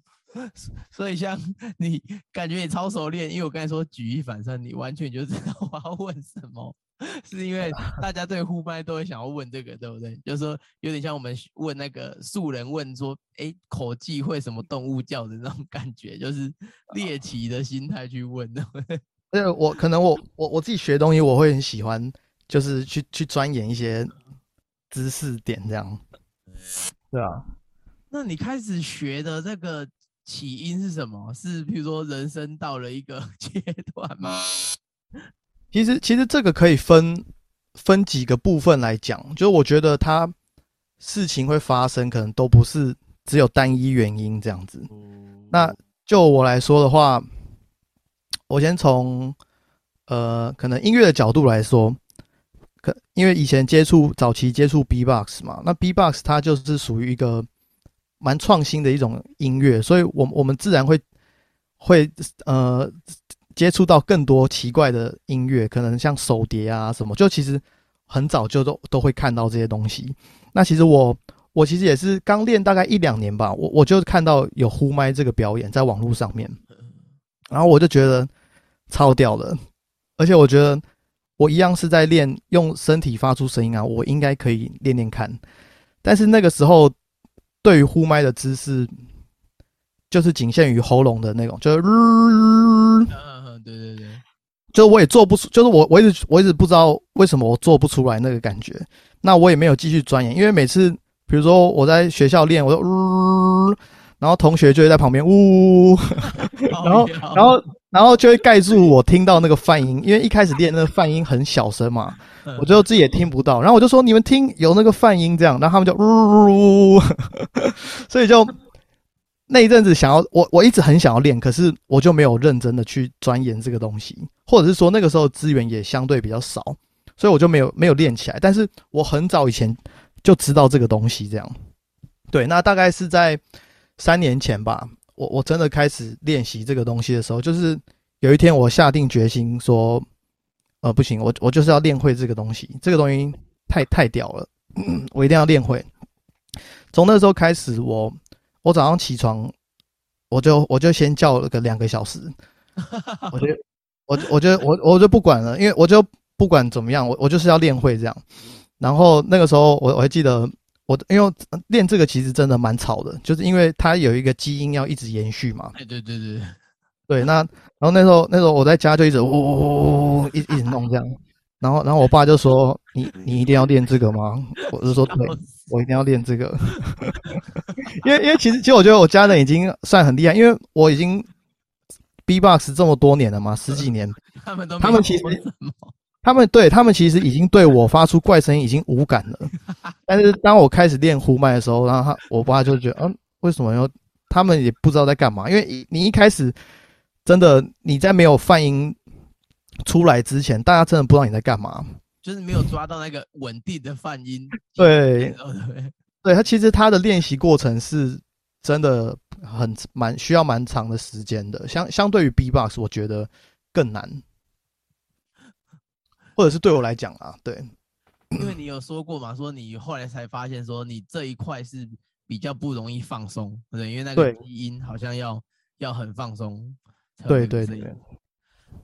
所以像你感觉你超熟练，因为我刚才说举一反三，你完全就知道我要问什么，是因为大家对呼麦都会想要问这个，对不对？就是说有点像我们问那个素人问说，哎，口技会什么动物叫的那种感觉，就是猎奇的心态去问，对不对？我可能我我我自己学东西，我会很喜欢，就是去去钻研一些知识点这样。对啊，那你开始学的这个起因是什么？是比如说人生到了一个阶段吗？其实其实这个可以分分几个部分来讲，就是我觉得它事情会发生，可能都不是只有单一原因这样子。那就我来说的话，我先从呃可能音乐的角度来说，可因为以前接触早期接触 B-box 嘛，那 B-box 它就是属于一个蛮创新的一种音乐，所以我我们自然会会呃接触到更多奇怪的音乐，可能像手碟啊什么，就其实很早就都都会看到这些东西。那其实我我其实也是刚练大概一两年吧，我我就看到有呼麦这个表演在网络上面，然后我就觉得超屌的，而且我觉得我一样是在练用身体发出声音啊，我应该可以练练看。但是那个时候对于呼麦的姿势，就是仅限于喉咙的那种，就是、嗯嗯，对对对，就是我也做不出，就是我我一直我一直不知道为什么我做不出来那个感觉。那我也没有继续钻研，因为每次比如说我在学校练，我就呜、然后同学就会在旁边呜、然后然后然后就会盖住我听到那个泛音，因为一开始练那个泛音很小声嘛，腰我就自己也听不到，然后我就说你们听有那个泛音这样，然后他们就呜呜呜，所以就那一阵子想要我我一直很想要练，可是我就没有认真的去钻研这个东西，或者是说那个时候资源也相对比较少，所以我就没有没有练起来。但是我很早以前就知道这个东西，这样。对，那大概是在三年前吧，我我真的开始练习这个东西的时候，就是有一天我下定决心说。呃，不行，我我就是要练会这个东西，这个东西太太屌了，我一定要练会。从那时候开始，我我早上起床，我就我就先叫了个两个小时，我就我我就我我就不管了，因为我就不管怎么样，我我就是要练会这样。然后那个时候我我还记得我因为练这个其实真的蛮吵的，就是因为它有一个基因要一直延续嘛，对对对对，对，那然后那时候那时候我在家就一直呜呜呜呜一一直弄这样，然后然后我爸就说你你一定要练这个吗？我就说对，我一定要练这个，因为因为其实其实我觉得我家人已经算很厉害，因为我已经 B-box 这么多年了嘛，十几年，他们都他们其实他们对他们其实已经对我发出怪声音已经无感了，但是当我开始练呼麦的时候，然后他我爸就觉得嗯为什么要？他们也不知道在干嘛，因为你一开始真的你在没有泛音出来之前，大家真的不知道你在干嘛。就是没有抓到那个稳定的泛音。对 哦对，对他其实他的练习过程是真的很蛮需要蛮长的时间的。相相对于 B-box，我觉得更难，或者是对我来讲啊，对，因为你有说过嘛，说你后来才发现说你这一块是比较不容易放松，对，因为那个对基因好像要要很放松对对对。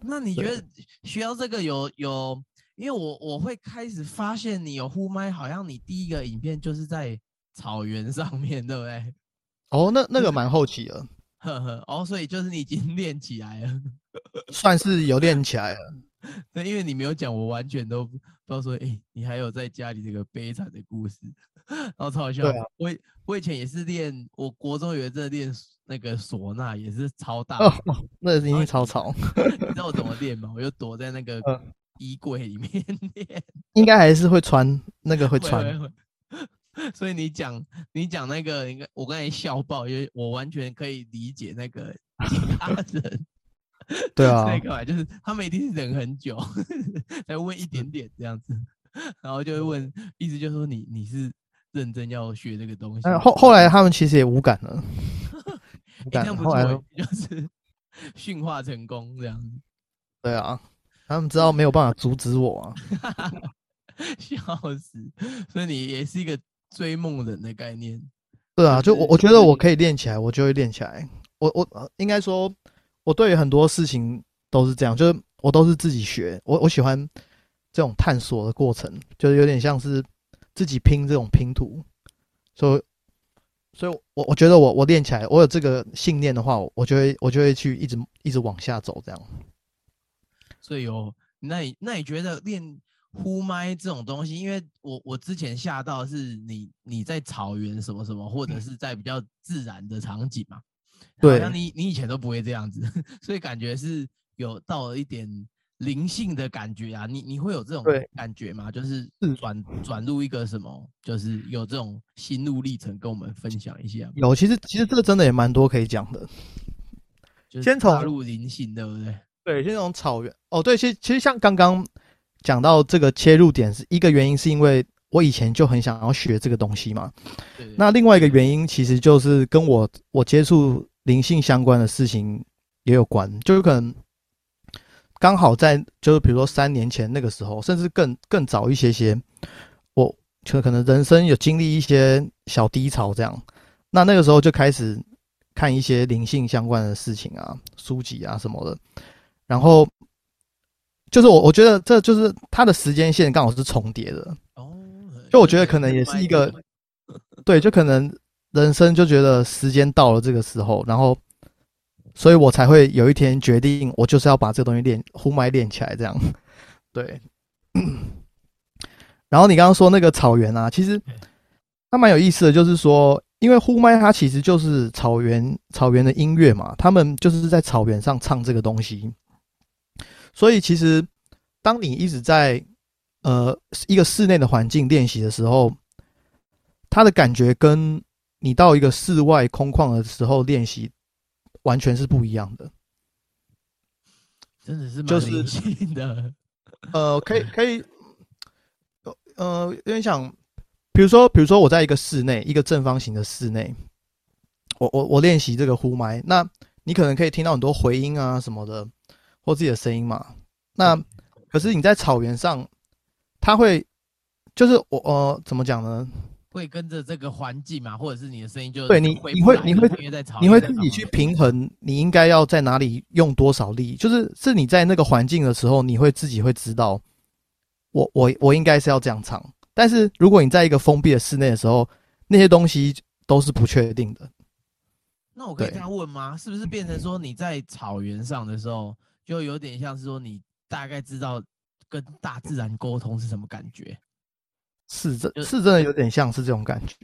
那你觉得需要这个有有？因为我我会开始发现你有呼麦，好像你第一个影片就是在草原上面，对不对？哦，那那个蛮 后期了，呵呵，哦，所以就是你已经练起来了。算是有练起来了。对，因为你没有讲，我完全都不知道说，哎、你还有在家里这个悲惨的故事，然后超好笑。我我以前也是练，我国中有一阵练那个唢呐，也是超大。那已经超吵，你知道我怎么练吗？我就躲在那个嗯衣柜里面练。应该还是会穿那个会会穿。所以你讲你讲那个，应该我刚才笑爆，因为我完全可以理解那个 其他人。对啊那个嘛，就是他们一定是忍很久，才问一点点这样子，然后就会问，意思就是说你你是认真要学这个东西但，后后来他们其实也无感了，无感后来欸，就是驯化成功这样子，对啊，他们知道没有办法阻止我啊。笑死！所以你也是一个追梦人的概念，对啊，就就是我我觉得我可以练起来，我就会练起来。我我呃应该说，我对于很多事情都是这样，就是我都是自己学。我我喜欢这种探索的过程，就是有点像是自己拼这种拼图。所以，所以我我觉得我我练起来，我有这个信念的话，我我就会我就会去一直一直往下走，这样。所以有那你那你觉得练呼麦这种东西，因为我我之前吓到是你你在草原什么什么，或者是在比较自然的场景嘛，好对像你你以前都不会这样子，所以感觉是有到了一点灵性的感觉啊。你你会有这种感觉吗？就是是转转入一个什么，就是有这种心路历程，跟我们分享一下。有，其实其实这个真的也蛮多可以讲的。先从踏入灵性，对不对？对，先从草原。哦，对，其实其实像刚刚讲到这个切入点，是一个原因，是因为我以前就很想要学这个东西嘛。那另外一个原因，其实就是跟我我接触灵性相关的事情也有关，就有可能刚好在就是比如说三年前那个时候，甚至更更早一些些，我就可能人生有经历一些小低潮这样，那那个时候就开始看一些灵性相关的事情啊、书籍啊什么的，然后就是我我觉得这就是它的时间线刚好是重叠的，哦，就我觉得可能也是一个。对，就可能人生就觉得时间到了这个时候，然后，所以我才会有一天决定，我就是要把这个东西练呼麦练起来，这样。对。然后你刚刚说那个草原啊，其实它蛮有意思的，就是说，因为呼麦它其实就是草原草原的音乐嘛，他们就是在草原上唱这个东西，所以其实当你一直在呃一个室内的环境练习的时候，它的感觉跟你到一个室外空旷的时候练习完全是不一样的。真的是就是蛮灵性的。呃，可以可以，呃，有点想，比如说，比如说我在一个室内，一个正方形的室内，我我我练习这个呼麦，那你可能可以听到很多回音啊什么的，或自己的声音嘛。那可是你在草原上，它会就是我呃怎么讲呢？会跟着这个环境嘛，或者是你的声音就对你你会你会在草你会自己去平衡，你应该要在哪里用多少力，就是是你在那个环境的时候，你会自己会知道，我我我应该是要这样唱。但是如果你在一个封闭的室内的时候，那些东西都是不确定的。那我可以这样问吗？是不是变成说你在草原上的时候，就有点像是说你大概知道跟大自然沟通是什么感觉？是真是真的有点像是这种感觉。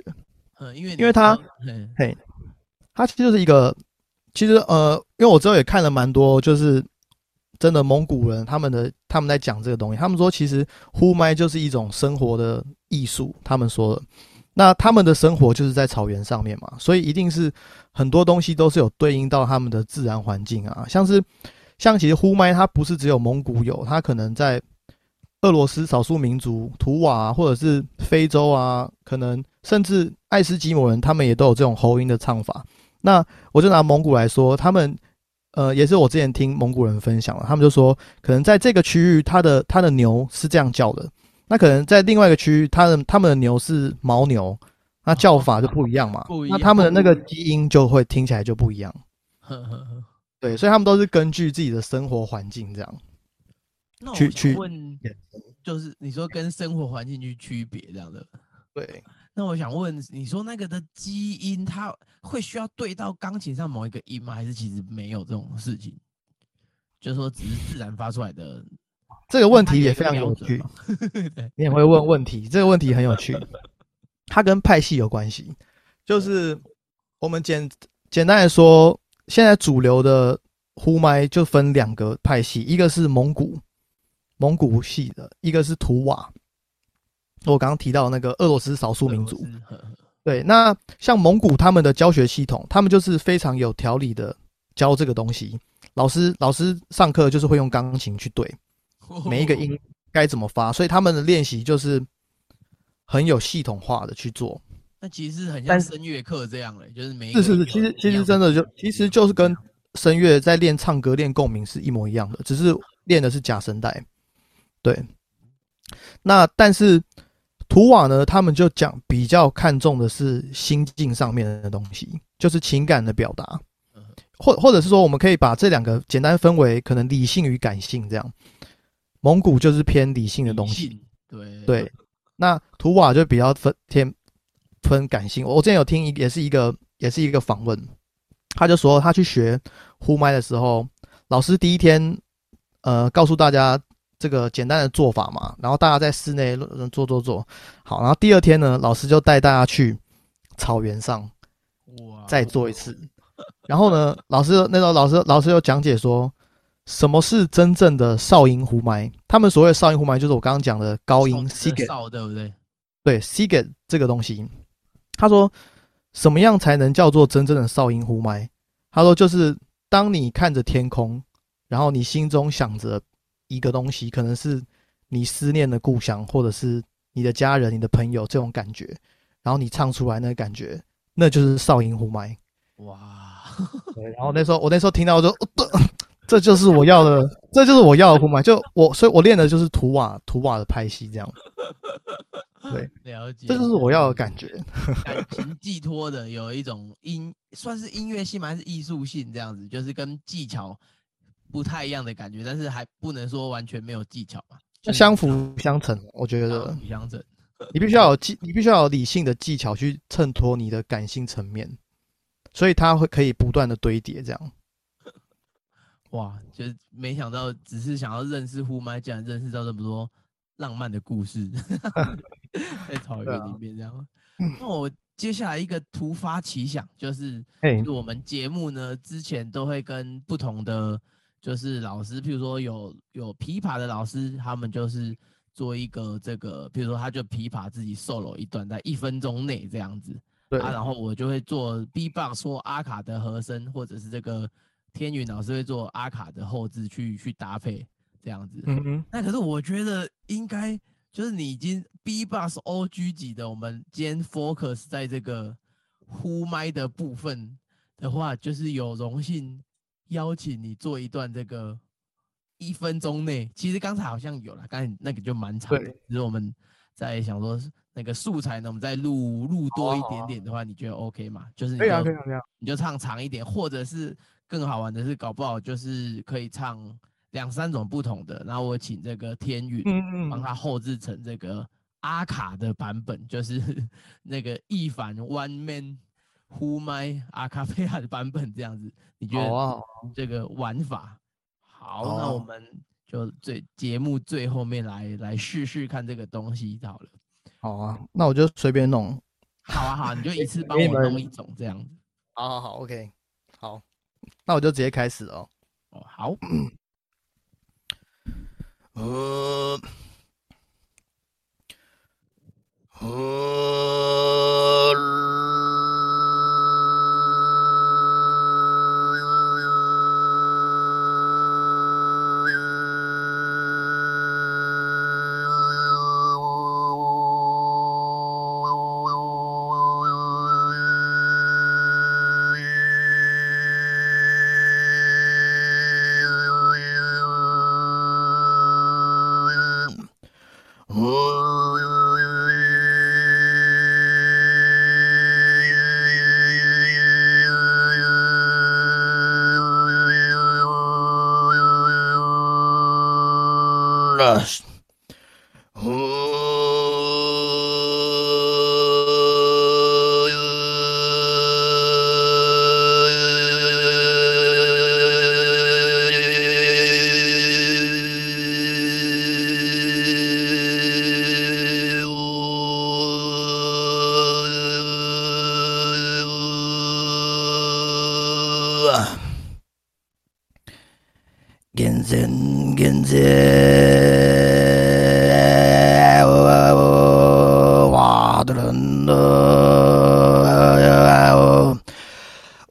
嗯，因为因为他嗯嘿，他其实就是一个，其实呃，因为我之后也看了蛮多，就是真的蒙古人他们的他们在讲这个东西，他们说其实呼麦就是一种生活的艺术，他们说的。那他们的生活就是在草原上面嘛，所以一定是很多东西都是有对应到他们的自然环境啊，像是像其实呼麦它不是只有蒙古有，它可能在俄罗斯少数民族图瓦、啊、或者是非洲啊，可能甚至爱斯基摩人他们也都有这种喉音的唱法。那我就拿蒙古来说，他们呃也是我之前听蒙古人分享了，他们就说可能在这个区域，他的他的牛是这样叫的，那可能在另外一个区域，他的他们的牛是牦牛，那叫法就不一样嘛，不一样那他们的那个基因就会听起来就不一样。呵呵呵对，所以他们都是根据自己的生活环境这样。那我想去去问，就是你说跟生活环境去区别这样的，对，那我想问，你说那个的基因，它会需要对到钢琴上某一个音吗？还是其实没有这种事情？就是说只是自然发出来的？这个问题也非常有趣 你也会问问题，这个问题很有趣，它跟派系有关系。就是我们简简单来说，现在主流的呼麦就分两个派系，一个是蒙古蒙古系的，一个是图瓦。我刚刚提到那个俄罗斯少数民族，对，那像蒙古他们的教学系统，他们就是非常有条理的教这个东西。老师老师上课就是会用钢琴去对每一个音该怎么发，所以他们的练习就是很有系统化的去做。那其实很像声乐课这样嘞，就是每一是是是，其实其实真的就其实就是跟声乐在练唱歌、练共鸣是一模一样的，只是练的是假声带。对，那但是图瓦呢，他们就讲比较看重的是心境上面的东西，就是情感的表达嗯，或或者是说，我们可以把这两个简单分为可能理性与感性这样。蒙古就是偏理性的东西，对对，那图瓦就比较分偏分感性。我之前有听一也是一个也是一个访问，他就说他去学呼麦的时候，老师第一天呃告诉大家这个简单的做法嘛，然后大家在室内呃做做做好，然后第二天呢，老师就带大家去草原上哇，再做一次，然后呢，老师那时候老师老师又讲解说。什么是真正的哨音呼麦？他们所谓的哨音呼麦，就是我刚刚讲的高音 C 给少对不对？对 C get 这个东西，他说什么样才能叫做真正的哨音呼麦？他说就是当你看着天空，然后你心中想着一个东西，可能是你思念的故乡，或者是你的家人、你的朋友这种感觉，然后你唱出来那个感觉，那就是少音呼麦。哇，对，然后那时候我那时候听到就，哦对 这就是我要的，这就是我要的呼麦。就我，所以我练的就是图瓦图瓦的拍戏这样，对，了解，这就是我要的感觉。感情寄托的有一种音，算是音乐性吗？还是艺术性这样子？就是跟技巧不太一样的感觉，但是还不能说完全没有技巧嘛，就是相辅相成，我觉得相辅相成。你必须要有技，你必须要有理性的技巧去衬托你的感性层面，所以它会可以不断的堆叠这样。哇，就是没想到，只是想要认识呼麦，竟然认识到这么多浪漫的故事，在草原里面这样。那我接下来一个突发奇想，就是哎就是我们节目呢之前都会跟不同的就是老师，譬如说有有琵琶的老师，他们就是做一个这个，譬如说他就琵琶自己 solo 一段，在一分钟内这样子。对，啊，然后我就会做 B-box 或阿卡的和声，或者是这个天宇老师会做阿卡的后置去去搭配这样子。嗯哼，那可是我觉得应该就是你已经 B-box OG 级的，我们今天 focus 在这个呼麦的部分的话，就是有荣幸邀请你做一段这个一分钟内。其实刚才好像有了，刚才那个就蛮长的对，只是我们在想说那个素材呢，我们再录录多一点点的话，你觉得 OK 吗？就是你可以啊，就可以啊，啊。你就唱长一点，或者是更好玩的是，搞不好就是可以唱两三种不同的。然后我请这个天宇帮他后置成这个阿卡的版本，就是 那个一凡 One Man 呼麦阿卡贝拉的版本，这样子，你觉得这个玩法好？好啊那我们就最节目最后面来来试试看这个东西好了。好啊，那我就随便弄。好啊，好，你就一次帮 我弄一种这样子。好好好，OK，好，那我就直接开始哦。哦，好，呃，呃，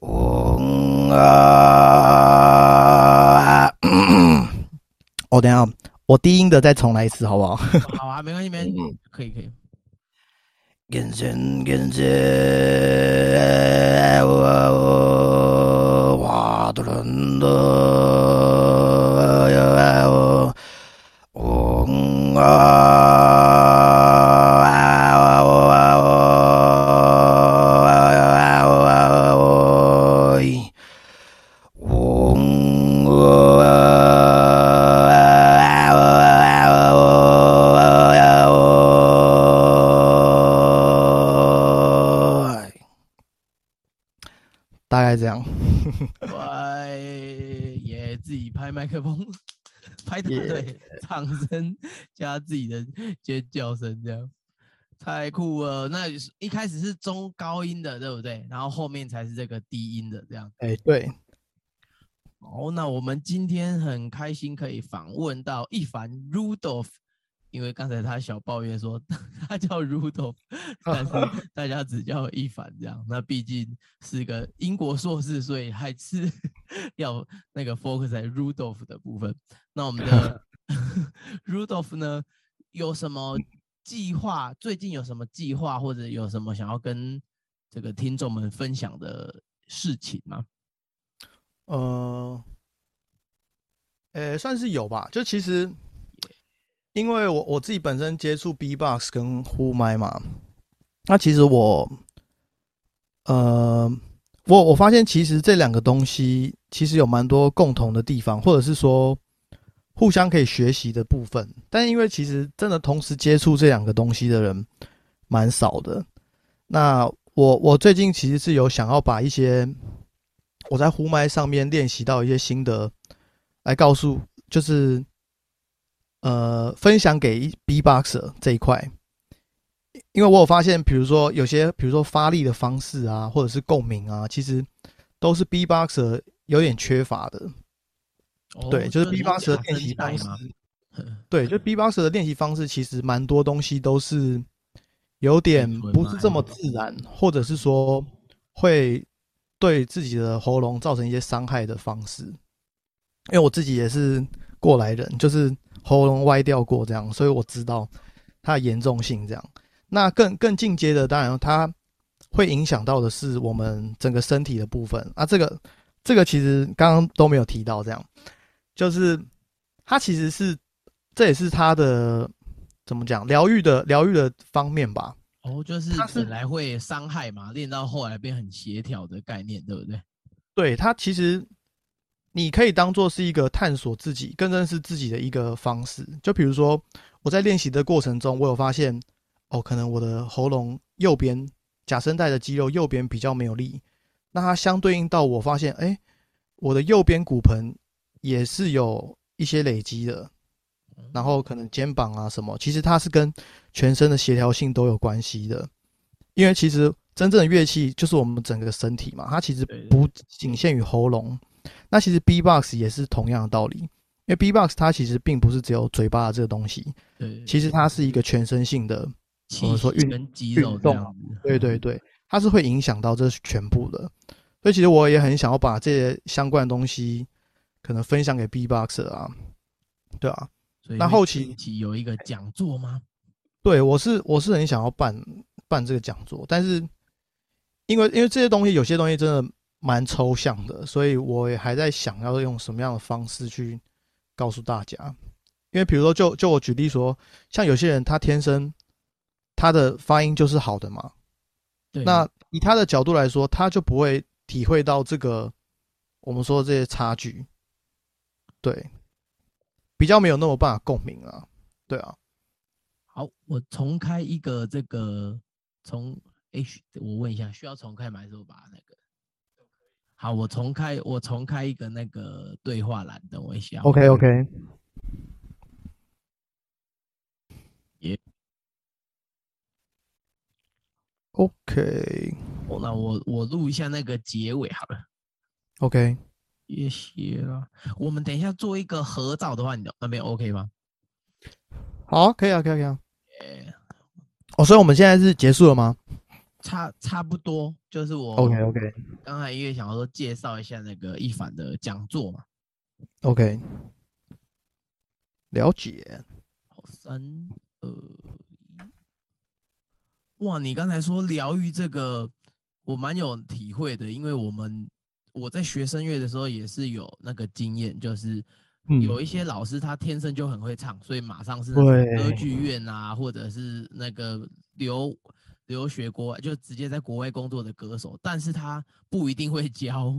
我啊，哦，等下，我低音的再重来一次，好不好？好啊，没关系，没关系，可以可以。尖叫声，这样太酷了。那一开始是中高音的，对不对？然后后面才是这个低音的，这样。哎，对。哦，那我们今天很开心可以访问到一凡 Rudolph，因为刚才他小抱怨说 他叫 Rudolph，但是 大家只叫一凡这样。那毕竟是个英国硕士，所以还是要那个 focus 在 Rudolph 的部分。那我们的 Rudolph 呢，有什么计划？最近有什么计划，或者有什么想要跟这个听众们分享的事情吗？呃，呃，算是有吧。就其实，因为我我自己本身接触 B-box 跟呼麦嘛，那其实我，呃，我我发现其实这两个东西其实有蛮多共同的地方，或者是说互相可以学习的部分。但因为其实真的同时接触这两个东西的人蛮少的。那我我最近其实是有想要把一些。我在呼麦上面练习到一些心得，来告诉就是，呃，分享给 B-boxer 这一块，因为我有发现，比如说有些，比如说发力的方式啊，或者是共鸣啊，其实都是 B-boxer 有点缺乏的。对，就是 B-boxer 的练习方式。对，就 B-boxer 的练习方式，其实蛮多东西都是有点不是这么自然，或者是说会。对自己的喉咙造成一些伤害的方式，因为我自己也是过来人，就是喉咙歪掉过这样，所以我知道它的严重性。这样，那更更进阶的，当然它会影响到的是我们整个身体的部分啊。这个这个其实刚刚都没有提到，这样就是它其实是这也是它的怎么讲疗愈的疗愈的方面吧。哦，就是本来会伤害嘛，练到后来变很协调的概念，对不对？对，它其实你可以当做是一个探索自己、更认识自己的一个方式。就比如说，我在练习的过程中，我有发现，哦，可能我的喉咙右边假声带的肌肉右边比较没有力，那它相对应到我发现，哎，我的右边骨盆也是有一些累积的。然后可能肩膀啊什么，其实它是跟全身的协调性都有关系的，因为其实真正的乐器就是我们整个身体嘛，它其实不仅限于喉咙。那其实 B-box 也是同样的道理，因为 B-box 它其实并不是只有嘴巴的这个东西，对，其实它是一个全身性的，我们说运运动，对对对，它是会影响到这全部的。所以其实我也很想要把这些相关的东西可能分享给 B-box 啊，对啊。那后期有一个讲座吗？对，我是我是很想要办办这个讲座，但是因为因为这些东西有些东西真的蛮抽象的，所以我也还在想要用什么样的方式去告诉大家。因为比如说，就就我举例说，像有些人他天生他的发音就是好的嘛，那以他的角度来说，他就不会体会到这个我们说这些差距，对。比较没有那么办法共鸣啊。对啊，好，我重开一个这个从 H，我问一下，需要重开吗？还是我把那个？好，我重开，我重开一个那个对话栏，等我一下。OK OK，耶 OK 哦那我我录一下那个结尾好了。OK，谢谢啦。我们等一下做一个合照的话，你那边 OK 吗？好啊，可以啊，可以啊，可以啊。诶、哦，所以我们现在是结束了吗差差不多，就是我？OK OK 刚才因为想要说介绍一下那个一凡的讲座嘛。OK，了解。好，三二一。哇，你刚才说疗愈这个，我蛮有体会的，因为我们我在学声乐的时候也是有那个经验，就是嗯。有一些老师他天生就很会唱，所以马上是对。歌剧院啊，或者是那个留留学国外，就直接在国外工作的歌手，但是他不一定会教，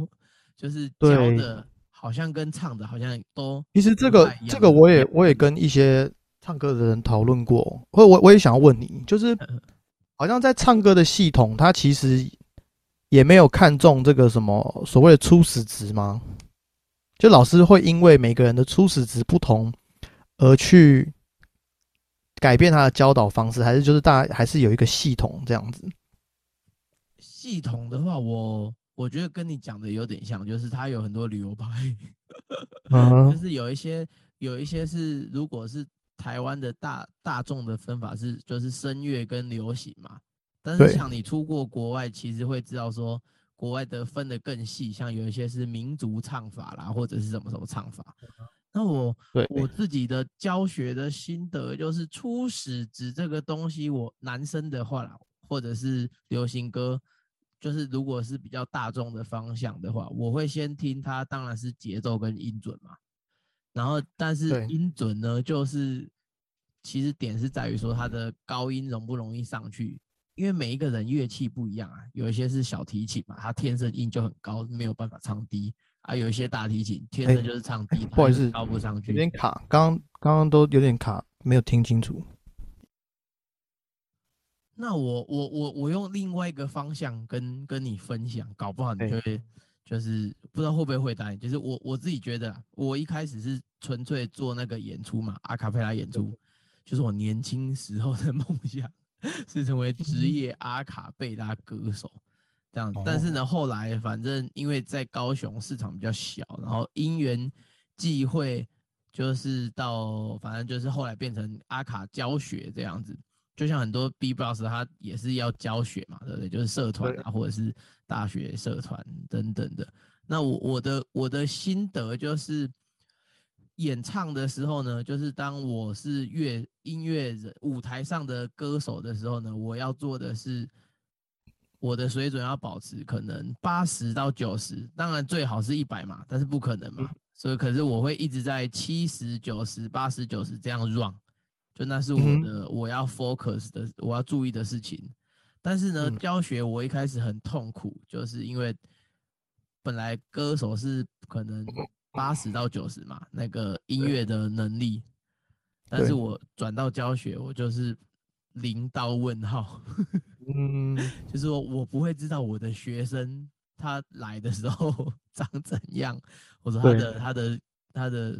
就是教的好像跟唱的好像都其实这个这个我也我也跟一些唱歌的人讨论过，或我我也想要问你，就是嗯。好像在唱歌的系统，它其实也没有看重这个什么所谓的初始值吗？就老师会因为每个人的初始值不同而去改变他的教导方式，还是就是大家还是有一个系统这样子？系统的话，我我觉得跟你讲的有点像，就是它有很多流派，嗯 就是有一些有一些是如果是台湾的大大众的分法是就是声乐跟流行嘛，但是像你出过国外，其实会知道说国外的分的更细，像有一些是民族唱法啦，或者是什么什么唱法。那我对我自己的教学的心得就是初始值这个东西，我男生的话啦，或者是流行歌，就是如果是比较大众的方向的话，我会先听它，当然是节奏跟音准嘛。然后，但是音准呢，就是其实点是在于说它的高音容不容易上去，因为每一个人乐器不一样啊，有一些是小提琴嘛，它天生音就很高，没有办法唱低啊；有一些大提琴天哎生就是唱低，不好意思高不上去。有点卡，刚刚刚刚都有点卡，没有听清楚。那我我我我用另外一个方向跟跟你分享，搞不好你哎就会就是不知道会不会回答你。就是我我自己觉得，我一开始是纯粹做那个演出嘛，阿卡贝拉演出，就是我年轻时候的梦想是成为职业阿卡贝拉歌手。这样，但是呢，后来反正因为在高雄市场比较小，然后因缘际会，就是到反正就是后来变成阿卡教学这样子。就像很多 B box 他也是要教学嘛，对不对？就是社团啊，或者是大学社团等等的。那我我的我的心得就是，演唱的时候呢，就是当我是乐音乐人舞台上的歌手的时候呢，我要做的是我的水准要保持可能八十到九十，当然最好是一百嘛，但是不可能嘛，所以可是我会一直在七十九十八十九十这样 run。就那是我的我要 focus 的，我要注意的事情。但是呢，嗯教学我一开始很痛苦，就是因为本来歌手是可能八十到九十嘛，那个音乐的能力，但是我转到教学，我就是零到问号，嗯，就是说我不会知道我的学生他来的时候 长怎样，或者他的他的他的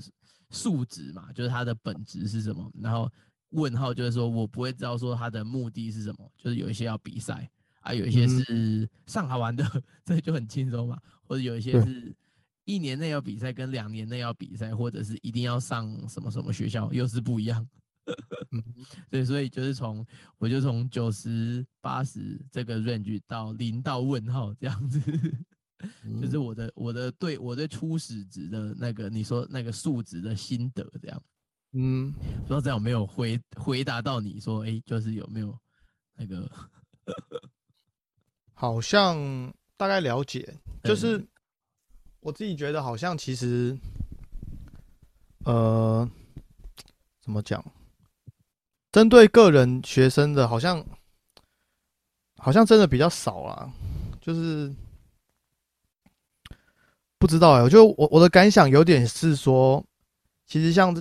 素质嘛，就是他的本质是什么，然后问号就是说我不会知道说他的目的是什么，就是有一些要比赛啊，有一些是上好玩的，这就很轻松嘛，或者有一些对。是一年内要比赛，跟两年内要比赛，或者是一定要上什么什么学校，又是不一样。嗯。对，所以就是从我就从九十八十这个 range 到零到问号这样子，就是嗯我的我的对我对初始值的那个你说那个数值的心得这样，嗯，不知道这样有没有回回答到你说，哎、就是有没有那个？好像大概了解，就嗯是我自己觉得好像其实，呃，怎么讲？针对个人学生的，好像好像真的比较少啦，就是不知道哎、我就我我的感想有点是说，其实像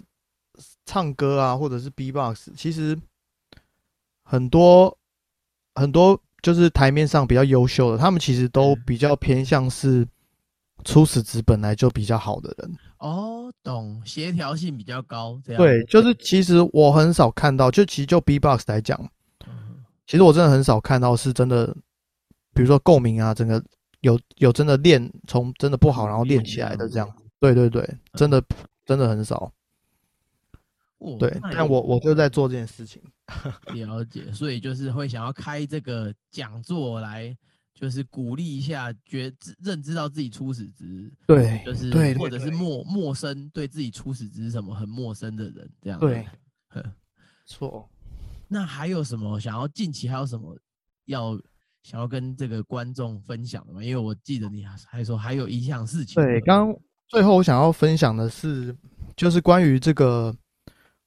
唱歌啊，或者是 B-box，其实很多很多就是台面上比较优秀的，他们其实都嗯比较偏向是初始值本来就比较好的人。哦，懂，协调性比较高，这样。对，就是其实我很少看到，就其实就 B-box 来讲，嗯其实我真的很少看到是真的，比如说共鸣啊，整个有有真的练从真的不好然后练起来的这样。对对对，真的真的很少。哦对，那但我我就在做这件事情。了解，所以就是会想要开这个讲座来，就是鼓励一下觉认知到自己初始值，对就是对对或者是对陌陌生对自己初始值什么很陌生的人这样。对，呵错。那还有什么想要近期还有什么要想要跟这个观众分享的吗？因为我记得你还还说还有一项事情。对，刚刚最后我想要分享的是，就是关于这个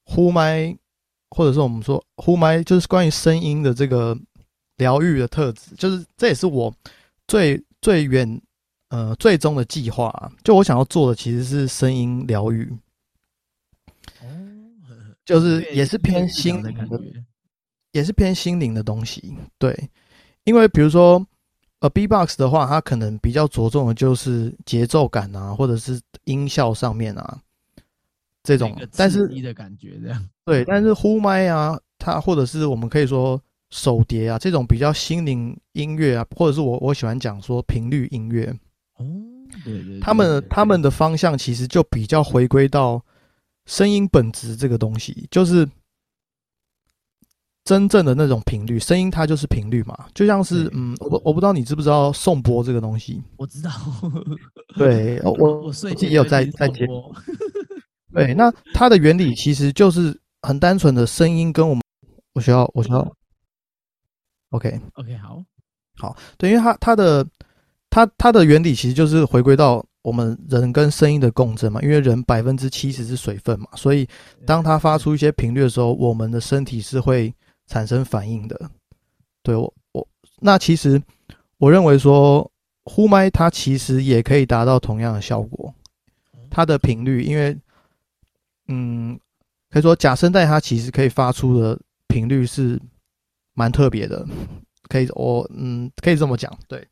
呼麦，或者是我们说呼麦，就是关于声音的这个疗愈的特质，就是这也是我最最远呃最终的计划、啊。就我想要做的其实是声音疗愈，就是也是偏心灵的，感觉。也是偏心灵的东西。对，因为比如说呃 B-box 的话，它可能比较着重的就是节奏感啊，或者是音效上面啊这种，但是的感觉这样。对，但是呼麦啊，它或者是我们可以说手碟啊，这种比较心灵音乐啊，或者是我我喜欢讲说频率音乐，哦，对对，他们他们的方向其实就比较回归到声音本质这个东西，就是真正的那种频率，声音它就是频率嘛，就像是嗯，我我不知道你知不知道颂钵这个东西，我知道，对，我我最近也有在在接，对，那它的原理其实就是很单纯的声音跟我们我需要我需要，OK，OK，好，对，因为它它的它它的原理其实就是回归到我们人跟声音的共振嘛，因为人百分之七十是水分嘛，所以当它发出一些频率的时候，我们的身体是会产生反应的。对我我那其实我认为说呼麦它其实也可以达到同样的效果，它的频率因为嗯可以说假声带它其实可以发出的频率是蛮特别的，可以我嗯可以这么讲，对。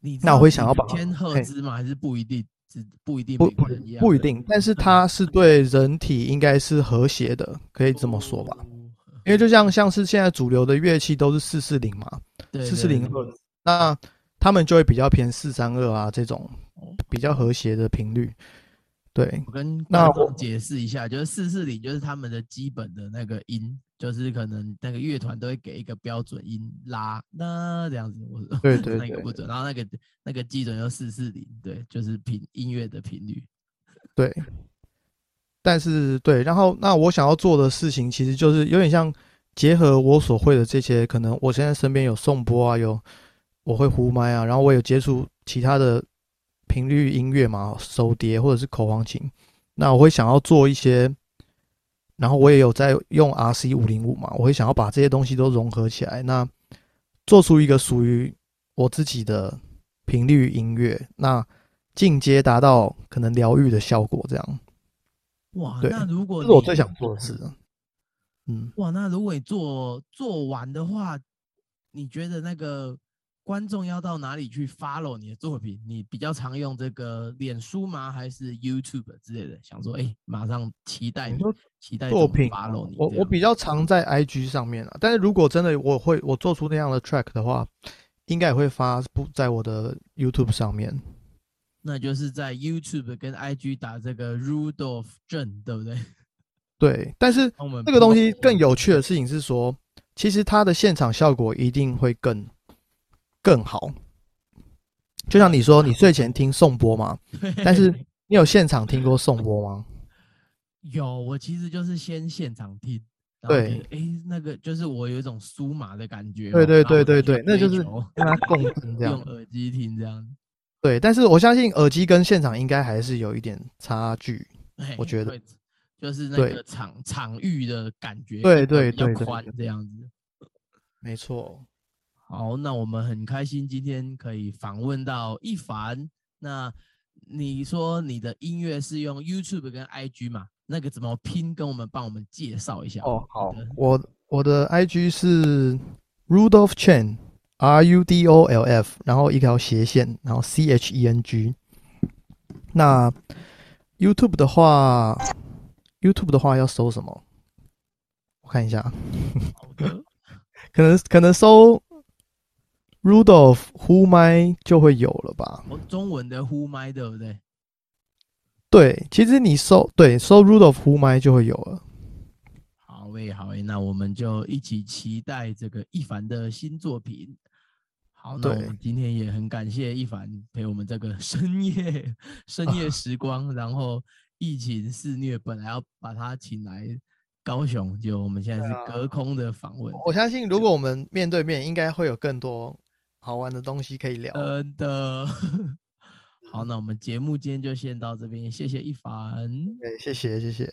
你那我会想要把千赫嘿兹吗？还是不一定？只不一定不不一定，但是它是对人体应该是和谐的，可以这么说吧。哦因为就像像是现在主流的乐器都是四四零嘛，对四四零对对赫兹，那他们就会比较偏四三二啊这种哦比较和谐的频率。对，我跟那我解释一下，就是四四零就是他们的基本的那个音，就是可能那个乐团都会给一个标准音拉那这样子，我对对 对那个不准，然后那个那个基准就四四零，对，就是频音乐的频率。对，但是对，然后那我想要做的事情，其实就是有点像结合我所会的这些，可能我现在身边有颂钵啊，有我会呼麦啊，然后我有接触其他的频率音乐嘛，手碟或者是口簧琴，那我会想要做一些，然后我也有在用 RC 五零五嘛，我会想要把这些东西都融合起来，那做出一个属于我自己的频率音乐，那进阶达到可能疗愈的效果，这样。哇，那如果你这是我最想做的事。嗯，哇，那如果你做做完的话，你觉得那个观众要到哪里去 follow 你的作品？你比较常用这个脸书吗？还是 YouTube 之类的？想说，哎、马上期待你你，期待作品 follow 你我我比较常在 IG 上面啊，但是如果真的我会我做出那样的 track 的话，应该也会发布在我的 YouTube 上面。那就是在 YouTube 跟 IG 打这个 Rudolph 正，对不对？对，但是这个东西更有趣的事情是说，其实它的现场效果一定会更更好。就像你说，你睡前听颂钵吗，但是你有现场听过颂钵吗？有，我其实就是先现场听，对。哎，那个就是我有一种酥麻的感觉哦，对对对对对那就是跟他共振这样。用耳机听这样，对，但是我相信耳机跟现场应该还是有一点差距。嘿我觉得。就是那个场场域的感觉，对对对对宽这样子。没错，好，那我们很开心今天可以访问到一凡。那你说你的音乐是用 YouTube 跟 IG 嘛？那个怎么拼，跟我们帮我们介绍一下。哦，好，我我的 IG 是 Rudolph Chen，R U D O L F，然后一条斜线，然后 C H E N G。那 YouTube 的话，YouTube 的话要搜什么？我看一下，好的，可能可能搜 Rudolph 呼麦就会有了吧？哦，中文的呼麦对不对？对，其实你搜对搜 Rudolph 呼麦就会有了。好诶，好诶，那我们就一起期待这个一凡的新作品。好，那我们今天也很感谢一凡陪我们这个深夜深夜时光，然后疫情肆虐，本来要把他请来高雄，就我们现在是隔空的访问。我相信，如果我们面对面，应该会有更多好玩的东西可以聊。真的。好，那我们节目今天就先到这边，谢谢一凡。对，谢谢谢谢。